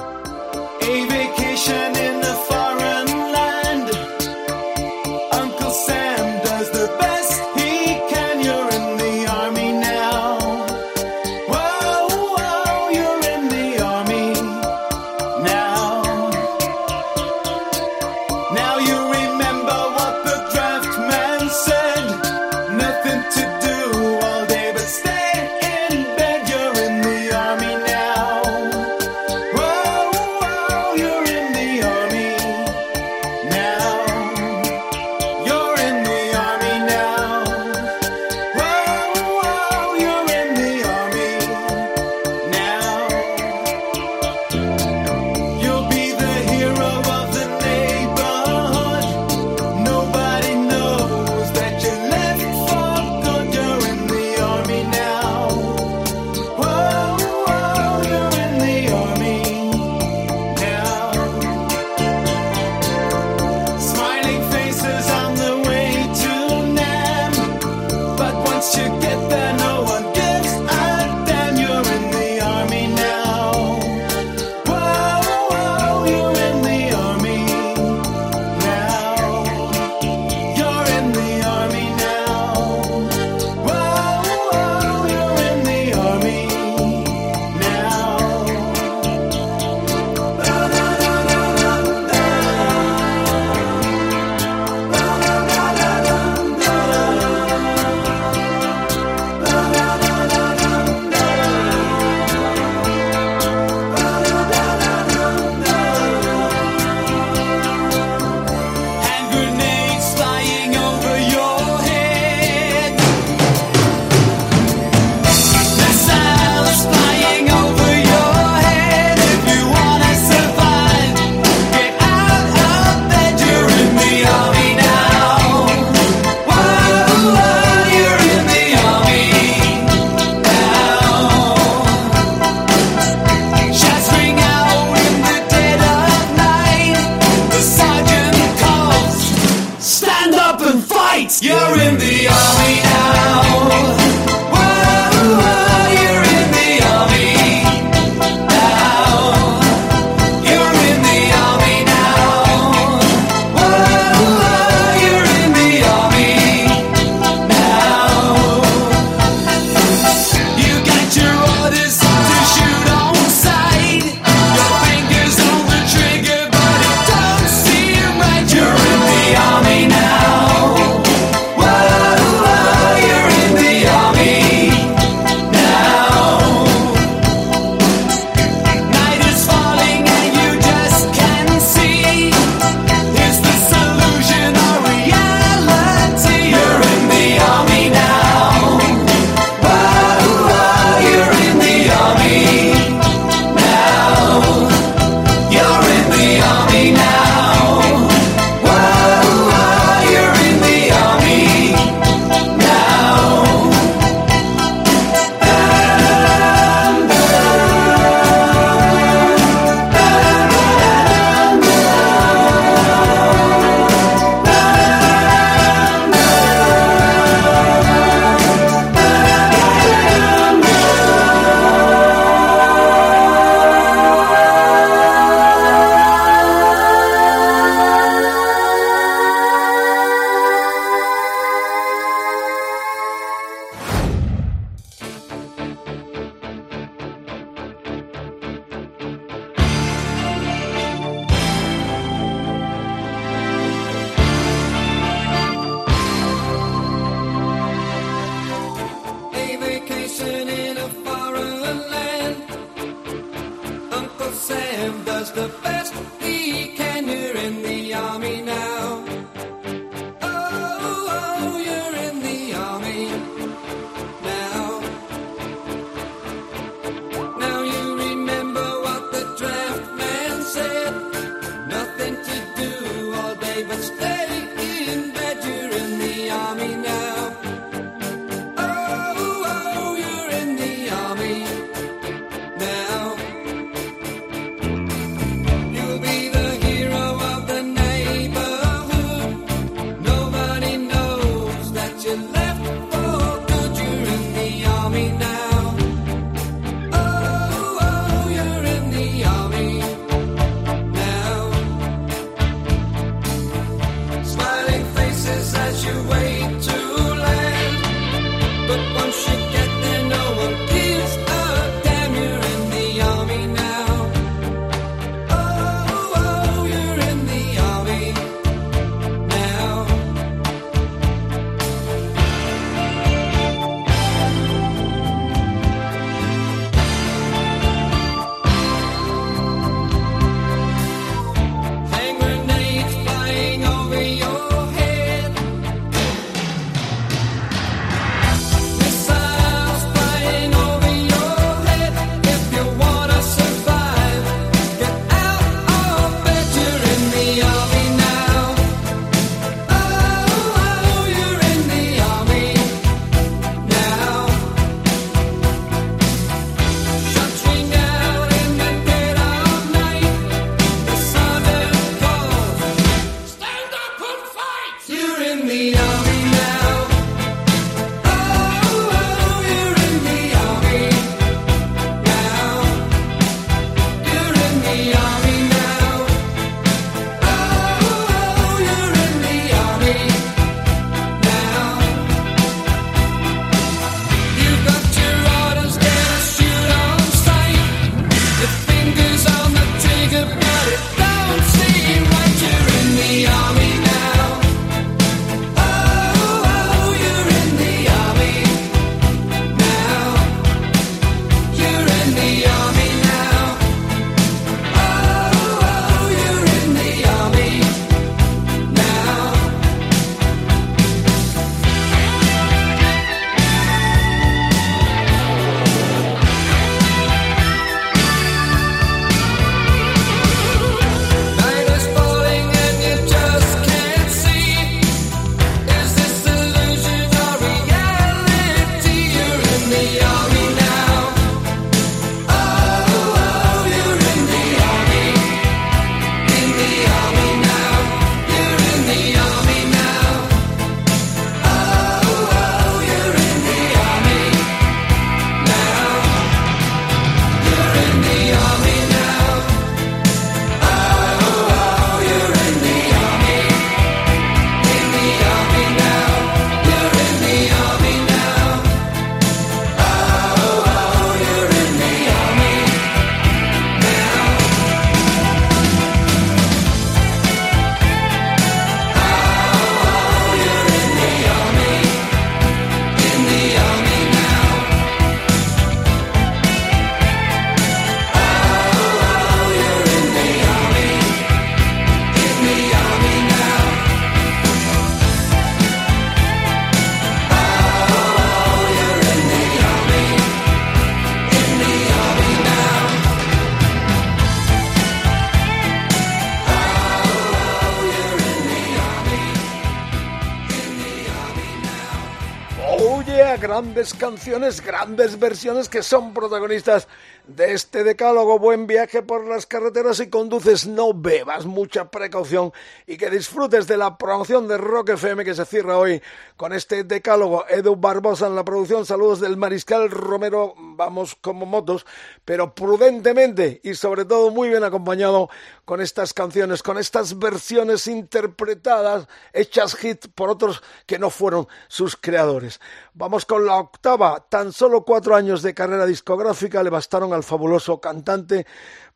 Grandes canciones, grandes versiones que son protagonistas de este decálogo. Buen viaje por las carreteras y conduces, no bebas, mucha precaución y que disfrutes de la promoción de Rock FM que se cierra hoy con este decálogo. Edu Barbosa en la producción, saludos del Mariscal Romero, vamos como motos, pero prudentemente y sobre todo muy bien acompañado con estas canciones, con estas versiones interpretadas, hechas hit por otros que no fueron sus creadores. Vamos con la octava. Tan solo cuatro años de carrera discográfica le bastaron al fabuloso cantante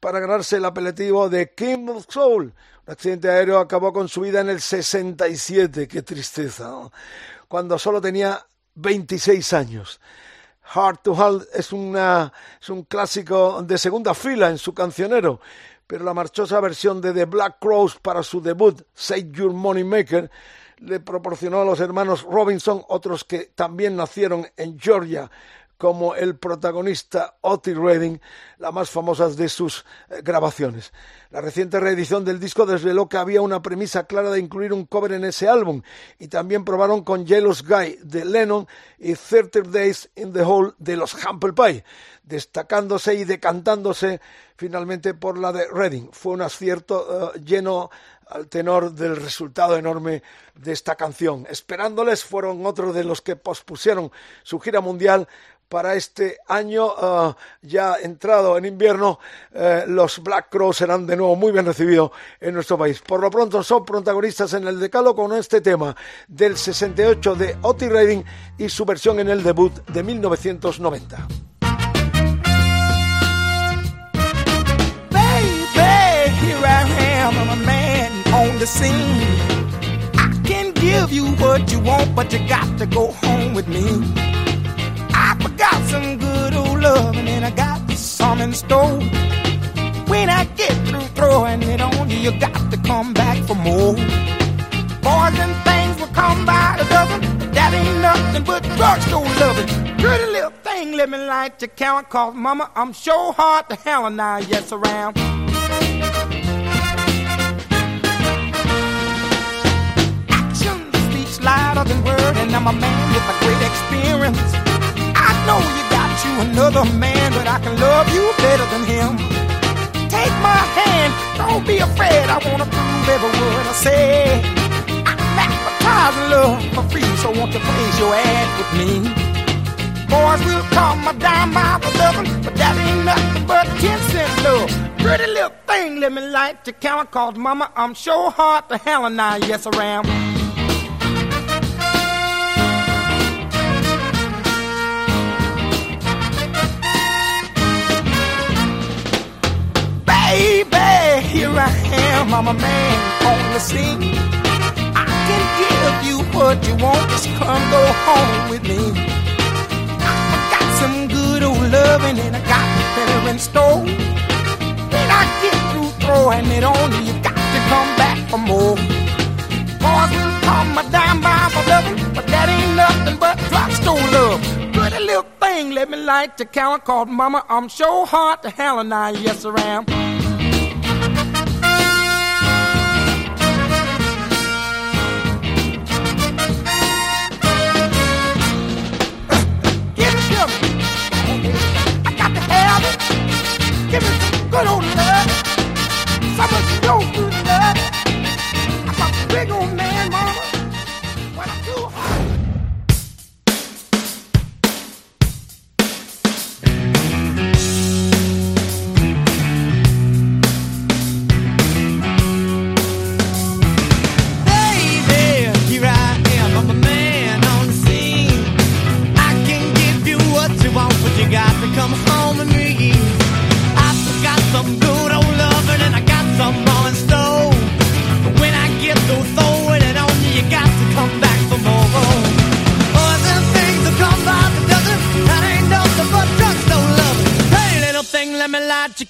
para ganarse el apelativo de King of Soul. Un accidente aéreo acabó con su vida en el 67. Qué tristeza. ¿no? Cuando solo tenía 26 años. Hard to Hold es, una, es un clásico de segunda fila en su cancionero pero la marchosa versión de The Black Crows para su debut, Save Your Money Maker, le proporcionó a los hermanos Robinson, otros que también nacieron en Georgia, como el protagonista Otis Redding, la más famosa de sus eh, grabaciones. La reciente reedición del disco desveló que había una premisa clara de incluir un cover en ese álbum y también probaron con Jealous Guy de Lennon y 30 Days in the Hole de los Humble Pie, destacándose y decantándose finalmente por la de Redding. Fue un acierto eh, lleno al tenor del resultado enorme de esta canción. Esperándoles fueron otros de los que pospusieron su gira mundial para este año uh, ya entrado en invierno, uh, los Black Crows serán de nuevo muy bien recibidos en nuestro país. Por lo pronto son protagonistas en el decalo con este tema del 68 de Otis Redding y su versión en el debut de 1990. Baby, here I am, I'm a man on the scene. I can give you what you want, but you got to go home with me. I forgot some good old loving and I got some in store. When I get through throwing it on you, you got to come back for more. Boys and things will come by the dozen, that ain't nothing but drugstore loving. Pretty little thing, let me light your count, cause mama, I'm sure hard to hell and I yes around. Action speaks louder than word, and I'm a man with a great experience I know you got another man, but I can love you better than him. Take my hand, don't be afraid. I wanna prove every word I say. I'm advertising love for free, so won't you place your ad with me? Boys will call my dime the dozen, but that ain't nothing but ten cent love. Pretty little thing, let me light your count, cause mama, I'm sure hard to hell and I, yes I Baby, here I am, I'm a man on the scene. I can give you what you want, just come go home with me. I got some good old loving and I got better in store. When I get through throwing it on you, got to come back for more. Boys will call my dime by for loving, but that ain't nothing but drugstore love. Pretty little thing, let me light the count called Mama. I'm sure hard to hell and I, yes I am. Give me some good old love. Some of your good love.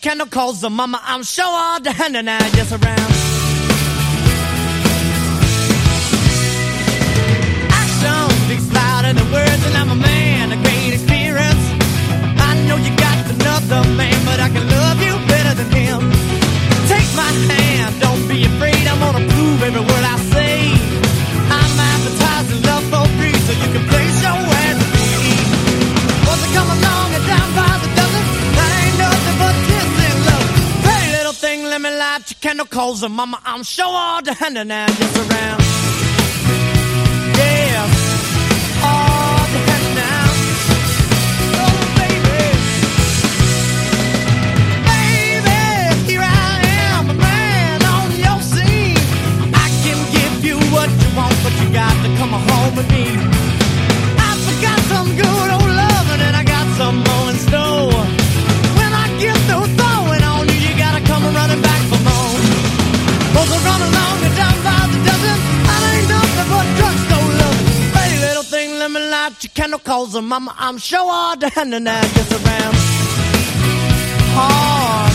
Candle calls the mama. I'm sure all the hand and I just around. Action speaks louder than words, and I'm a man of great experience. I know you got another man, but I can love you better than him. Take my hand, don't be afraid. I'm gonna prove every word I say. I'm advertising love for free, so you can place your me. Once I come along and down by light your candle calls and mama, I'm sure all the hand and I just around. Yeah, now. Oh, baby. Baby, here I am, a man on your scene. I can give you what you want, but you got to come home with me. I forgot some good old loving and I got some more light your calls and mama, I'm sure all the hand and just around. Hard,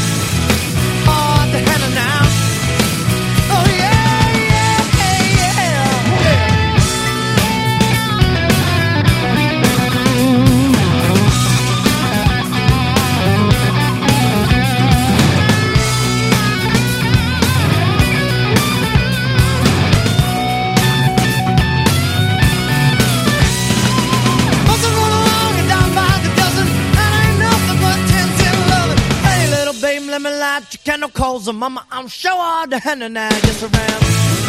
You can't her mama. I'm sure all the henna now. Yes, around.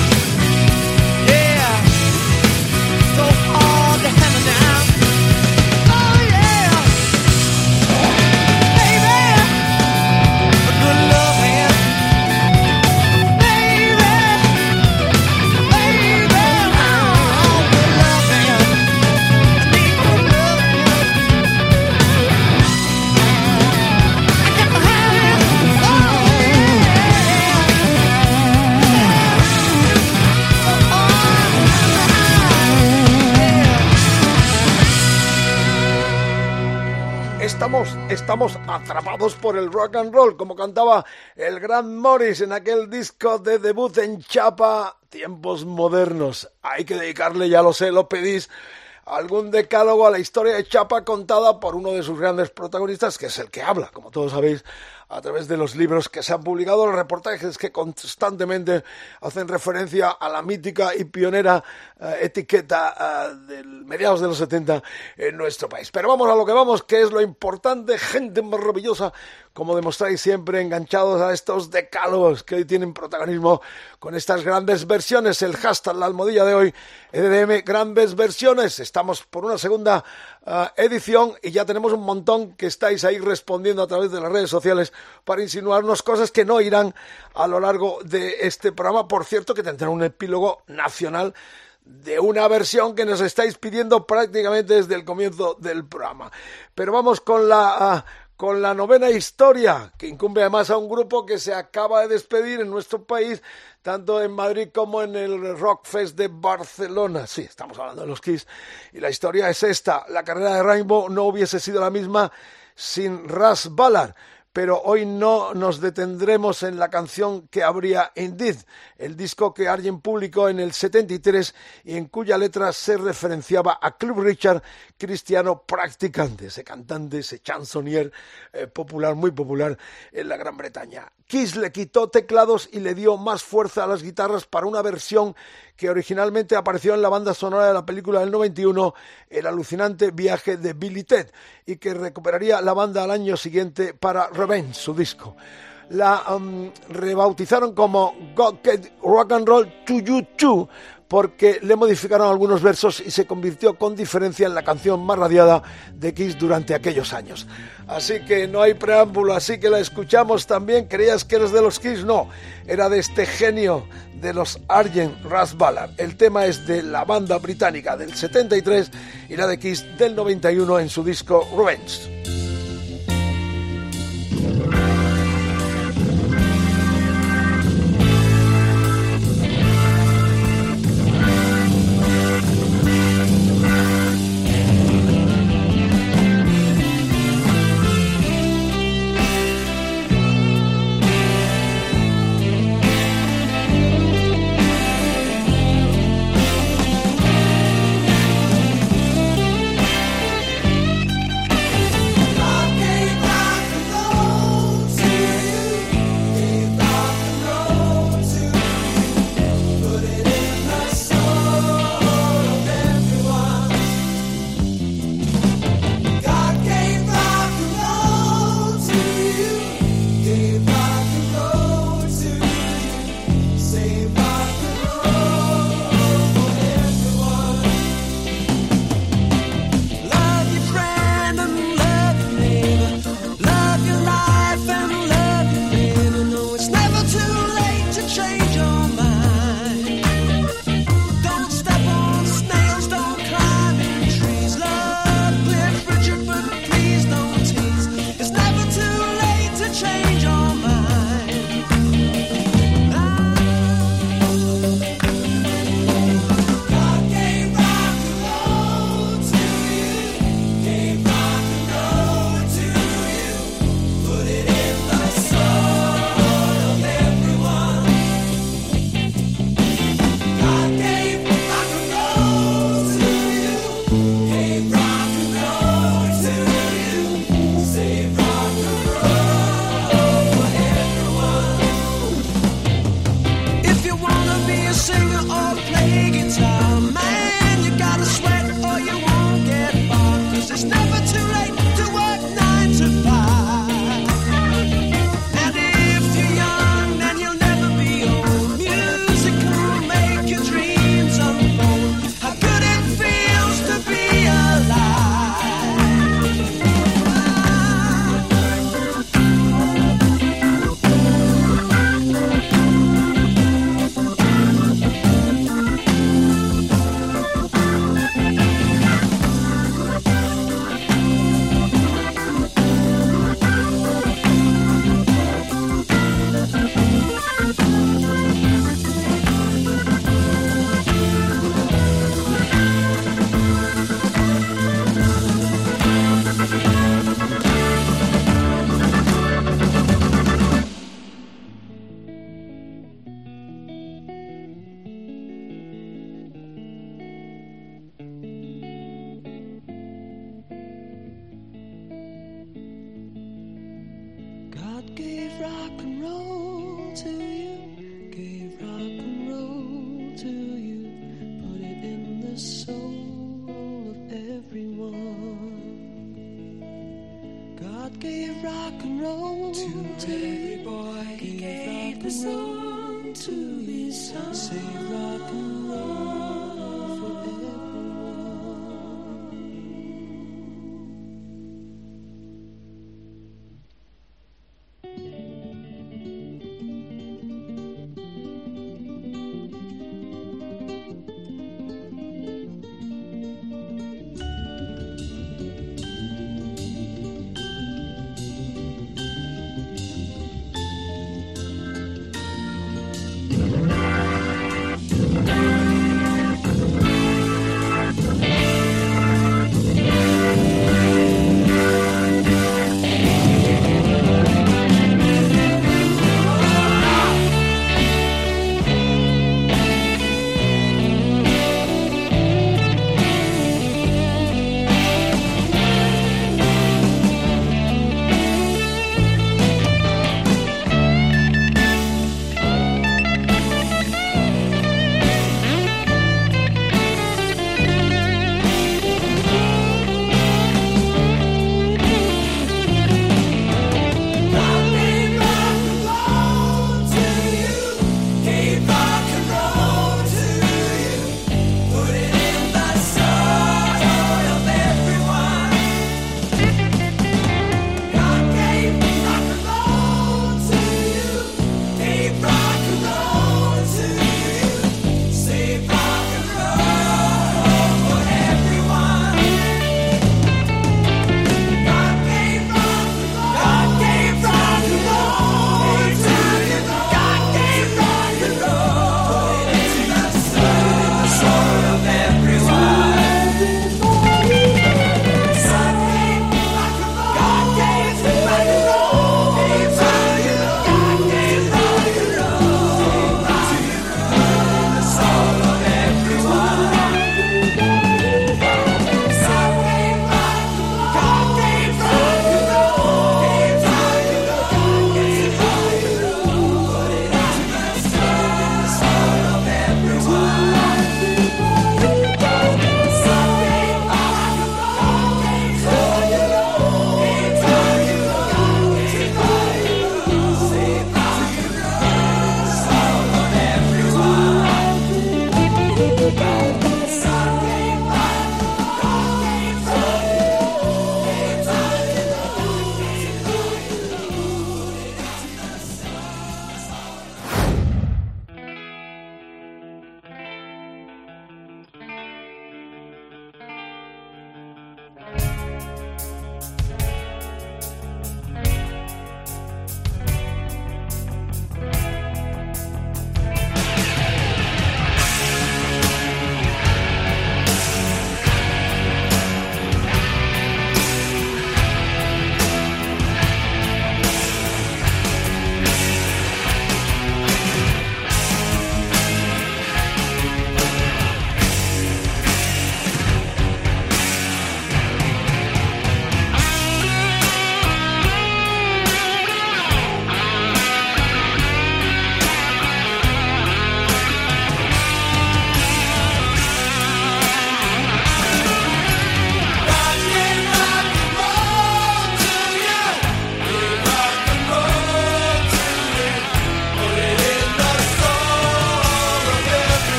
Estamos, estamos atrapados por el rock and roll, como cantaba el gran Morris en aquel disco de debut en Chapa, Tiempos Modernos. Hay que dedicarle, ya lo sé, lo pedís, algún decálogo a la historia de Chapa contada por uno de sus grandes protagonistas, que es el que habla, como todos sabéis, a través de los libros que se han publicado, los reportajes que constantemente hacen referencia a la mítica y pionera eh, etiqueta eh, del mediados de los 70 en nuestro país. Pero vamos a lo que vamos, que es lo importante, gente maravillosa, como demostráis siempre, enganchados a estos decálogos que hoy tienen protagonismo con estas grandes versiones, el hashtag, la almohadilla de hoy, EDM Grandes Versiones. Estamos por una segunda eh, edición y ya tenemos un montón que estáis ahí respondiendo a través de las redes sociales para insinuarnos cosas que no irán a lo largo de este programa. Por cierto, que tendrá un epílogo nacional de una versión que nos estáis pidiendo prácticamente desde el comienzo del programa. Pero vamos con la ah, con la novena historia, que incumbe además a un grupo que se acaba de despedir en nuestro país, tanto en Madrid como en el Rockfest de Barcelona. Sí, estamos hablando de los Kiss. Y la historia es esta. La carrera de Rainbow no hubiese sido la misma sin Ras Ballard pero hoy no nos detendremos en la canción que habría Indeed, el disco que Arjen publicó en el 73 y en cuya letra se referenciaba a Club Richard, cristiano practicante, ese cantante, ese chansonnier eh, popular, muy popular en la Gran Bretaña. Kiss le quitó teclados y le dio más fuerza a las guitarras para una versión que originalmente apareció en la banda sonora de la película del 91, El alucinante viaje de Billy Ted, y que recuperaría la banda al año siguiente para Revenge, su disco. La um, rebautizaron como God Get Rock and Roll To You Too, porque le modificaron algunos versos y se convirtió con diferencia en la canción más radiada de Kiss durante aquellos años. Así que no hay preámbulo, así que la escuchamos también. ¿Creías que eres de los Kiss? No, era de este genio de los Argent Ras. El tema es de la banda británica del 73 y la de Kiss del 91 en su disco Revenge.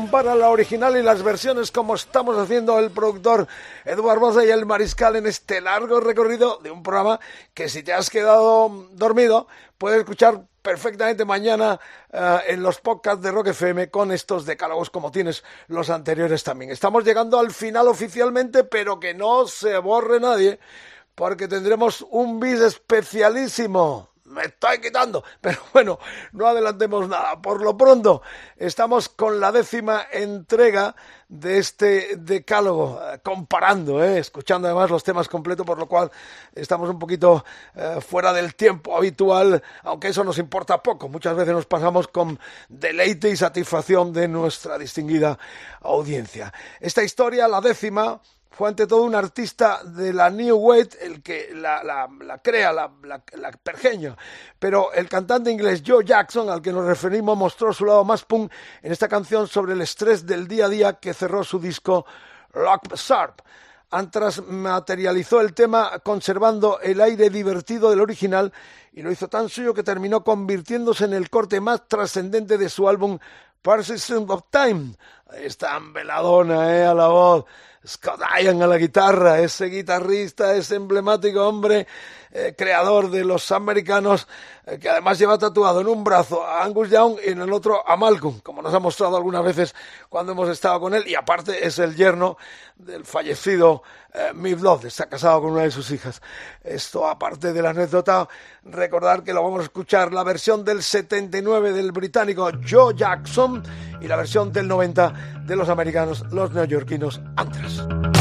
Compara la original y las versiones como estamos haciendo el productor Edu Barbosa y el Mariscal en este largo recorrido de un programa que si te has quedado dormido puedes escuchar perfectamente mañana eh, en los podcasts de Rock FM con estos decálogos como tienes los anteriores también. Estamos llegando al final oficialmente, pero que no se borre nadie porque tendremos un bis especialísimo me estoy quitando. Pero bueno, no adelantemos nada. Por lo pronto, estamos con la décima entrega de este decálogo, eh, comparando, eh, escuchando además los temas completos, por lo cual estamos un poquito eh, fuera del tiempo habitual, aunque eso nos importa poco. Muchas veces nos pasamos con deleite y satisfacción de nuestra distinguida audiencia. Esta historia, la décima, fue ante todo un artista de la New Wave el que la, crea, la, pergeña. Pero el cantante inglés Joe Jackson, al que nos referimos, mostró su lado más punk en esta canción sobre el estrés del día a día que cerró su disco Rock Sharp. Antras materializó el tema conservando el aire divertido del original y lo hizo tan suyo que terminó convirtiéndose en el corte más trascendente de su álbum Persistence of Time. Esta veladona, eh, a la voz. Scott Ian a la guitarra, ese guitarrista, ese emblemático hombre eh, creador de los americanos, eh, que además lleva tatuado en un brazo a Angus Young y en el otro a Malcolm, como nos ha mostrado algunas veces cuando hemos estado con él, y aparte es el yerno del fallecido eh, Miff Love, está casado con una de sus hijas. Esto, aparte de la anécdota, recordar que lo vamos a escuchar la versión del 79 del británico Joe Jackson y la versión del 90 de los americanos, los neoyorquinos Antras. Podcast.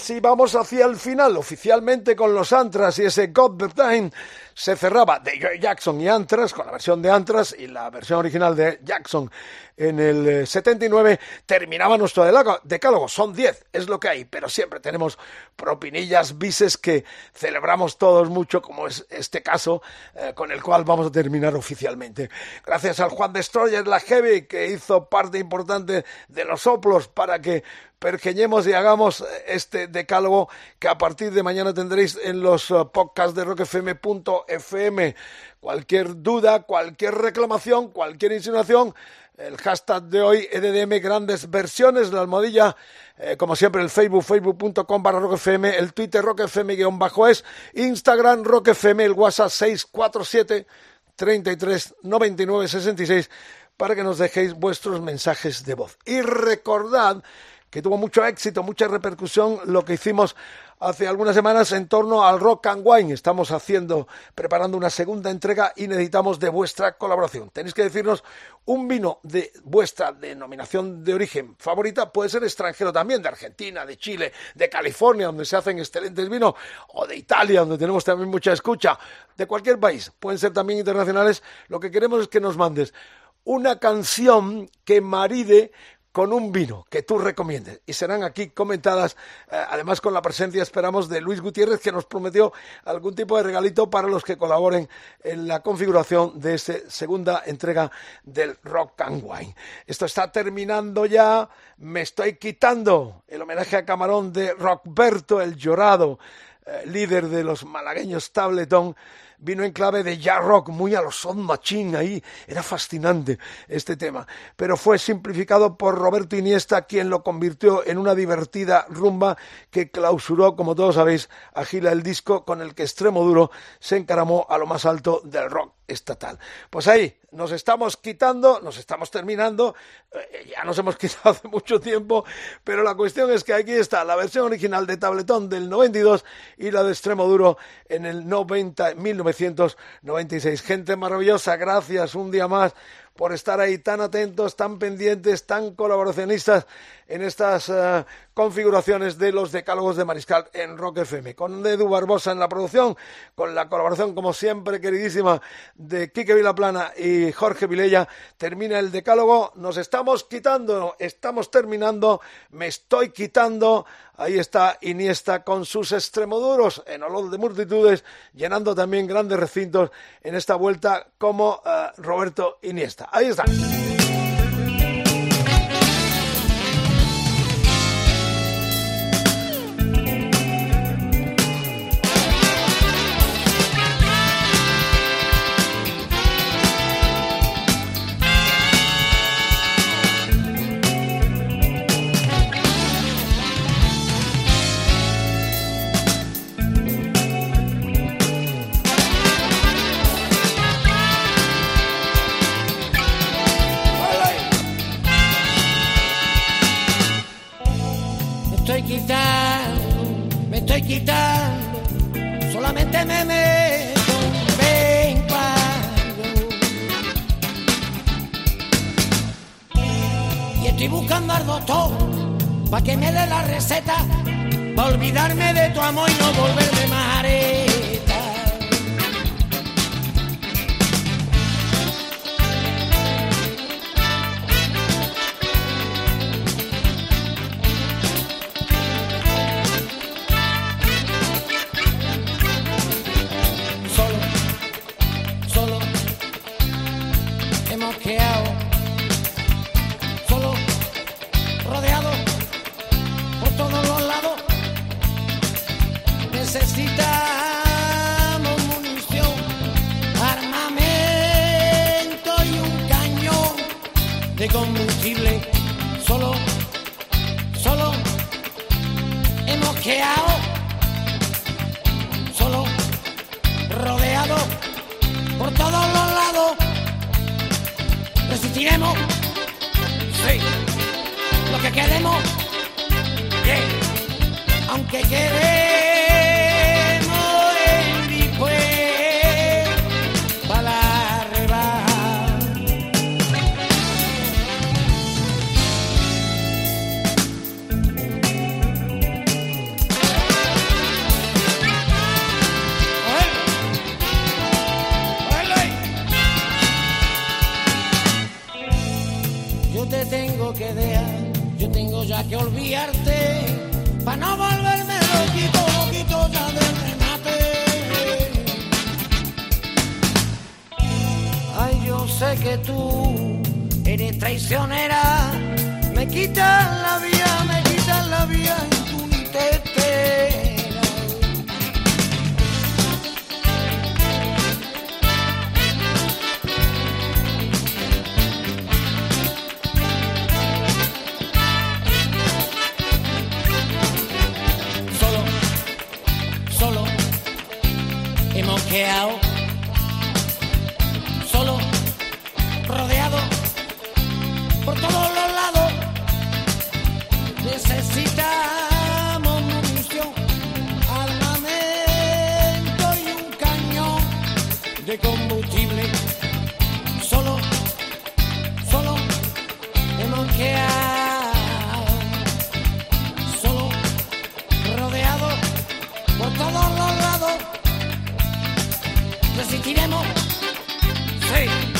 Sí vamos hacia el final, oficialmente con los Antras y ese God the Time. Se cerraba de Joy Jackson y Antras, con la versión de Antras y la versión original de Jackson en el 79, eh, terminaba nuestro decálogo. Son 10, es lo que hay, pero siempre tenemos propinillas, bises que celebramos todos mucho, como es este caso, eh, con el cual vamos a terminar oficialmente. Gracias al Juan Destroyer, la Heavy, que hizo parte importante de los soplos para que pergeñemos y hagamos este decálogo que a partir de mañana tendréis en los eh, podcasts de rockfm.fm. Cualquier duda, cualquier reclamación, cualquier insinuación, el hashtag de hoy, EDDM Grandes Versiones, la almohadilla, eh, como siempre, el Facebook, facebook.com barra rockfm, el Twitter rockfm guion bajo es, Instagram rockfm, el WhatsApp 647 33 99 66 para que nos dejéis vuestros mensajes de voz. Y recordad que tuvo mucho éxito, mucha repercusión lo que hicimos hace algunas semanas en torno al Rock and Wine. Estamos haciendo, preparando una segunda entrega y necesitamos de vuestra colaboración. Tenéis que decirnos un vino de vuestra denominación de origen favorita, puede ser extranjero también, de Argentina, de Chile, de California, donde se hacen excelentes vinos, o de Italia, donde tenemos también mucha escucha, de cualquier país, pueden ser también internacionales. Lo que queremos es que nos mandes una canción que maride con un vino que tú recomiendes. Y serán aquí comentadas, eh, además con la presencia, esperamos, de Luis Gutiérrez, que nos prometió algún tipo de regalito para los que colaboren en la configuración de esta segunda entrega del Rock and Wine. Esto está terminando ya. Me estoy quitando el homenaje a Camarón de Rockberto, el llorado, eh, líder de los malagueños Tabletón vino en clave de jazz rock, muy a los son machine ahí, era fascinante este tema, pero fue simplificado por Roberto Iniesta, quien lo convirtió en una divertida rumba que clausuró, como todos sabéis, a Gila el disco con el que Extremo Duro se encaramó a lo más alto del rock estatal. Pues ahí nos estamos quitando, nos estamos terminando, eh, ya nos hemos quitado hace mucho tiempo, pero la cuestión es que aquí está la versión original de Tabletón del 92 y la de Extremo Duro en el 90, 1996. Gente maravillosa, gracias un día más por estar ahí tan atentos, tan pendientes, tan colaboracionistas en estas eh, configuraciones de los decálogos de Mariscal en Rock FM. Con Edu Barbosa en la producción, con la colaboración, como siempre, queridísima, de Quique Vilaplana y Jorge Vilella, termina el decálogo. Nos estamos quitando, estamos terminando, me estoy quitando. Ahí está Iniesta con sus extremoduros en olor de multitudes, llenando también grandes recintos en esta vuelta como eh, Roberto Iniesta. Ahí está. Resistiremos, sí,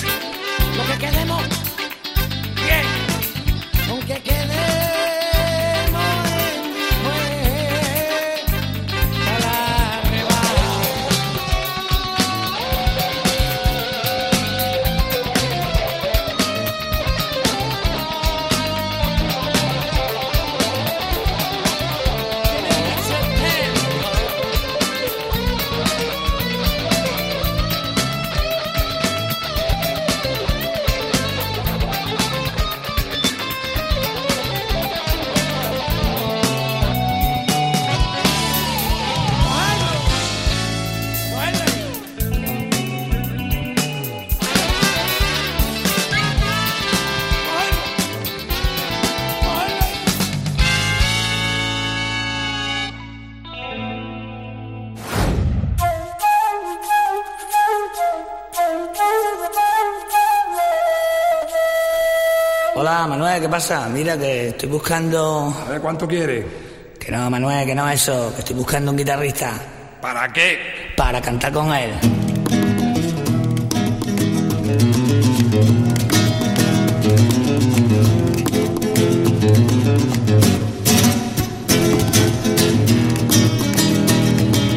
Manuel, ¿qué pasa? Mira que estoy buscando... A ver, ¿cuánto quiere? Que no, Manuel, que no eso, que estoy buscando un guitarrista ¿Para qué? para cantar con él.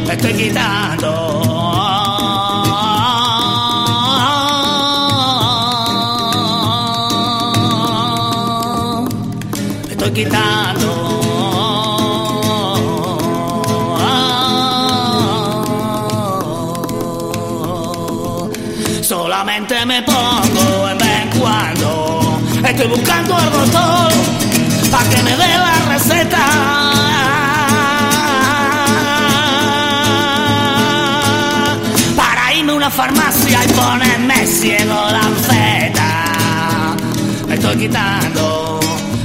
Me estoy quitando. Y ponerme ciego la. Me estoy quitando.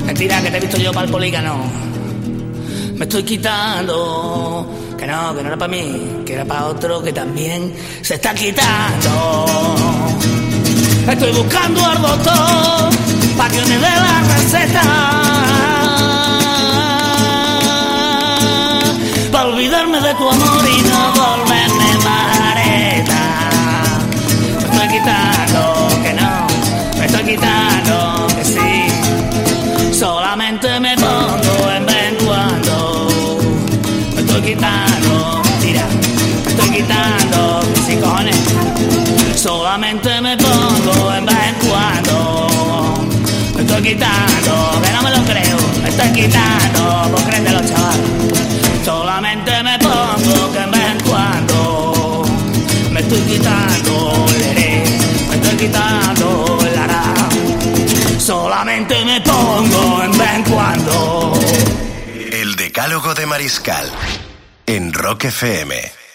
Mentira que te he visto yo para el polígono. Me estoy quitando. Que no, que no era para mí, que era para otro que también se está quitando. Estoy buscando al doctor para que me dé la receta. Para olvidarme de tu amor y no estoy quitando, que no, me estoy quitando, que sí. Solamente me pongo en vez cuando. Me estoy quitando, tira, me estoy quitando, que sí, cojones. Solamente me pongo en vez cuando. Me estoy quitando, que no me lo creo. Me estoy quitando, pues créetelo, chaval. Solamente me pongo en vez cuando. El Decálogo de Mariscal en Rock FM.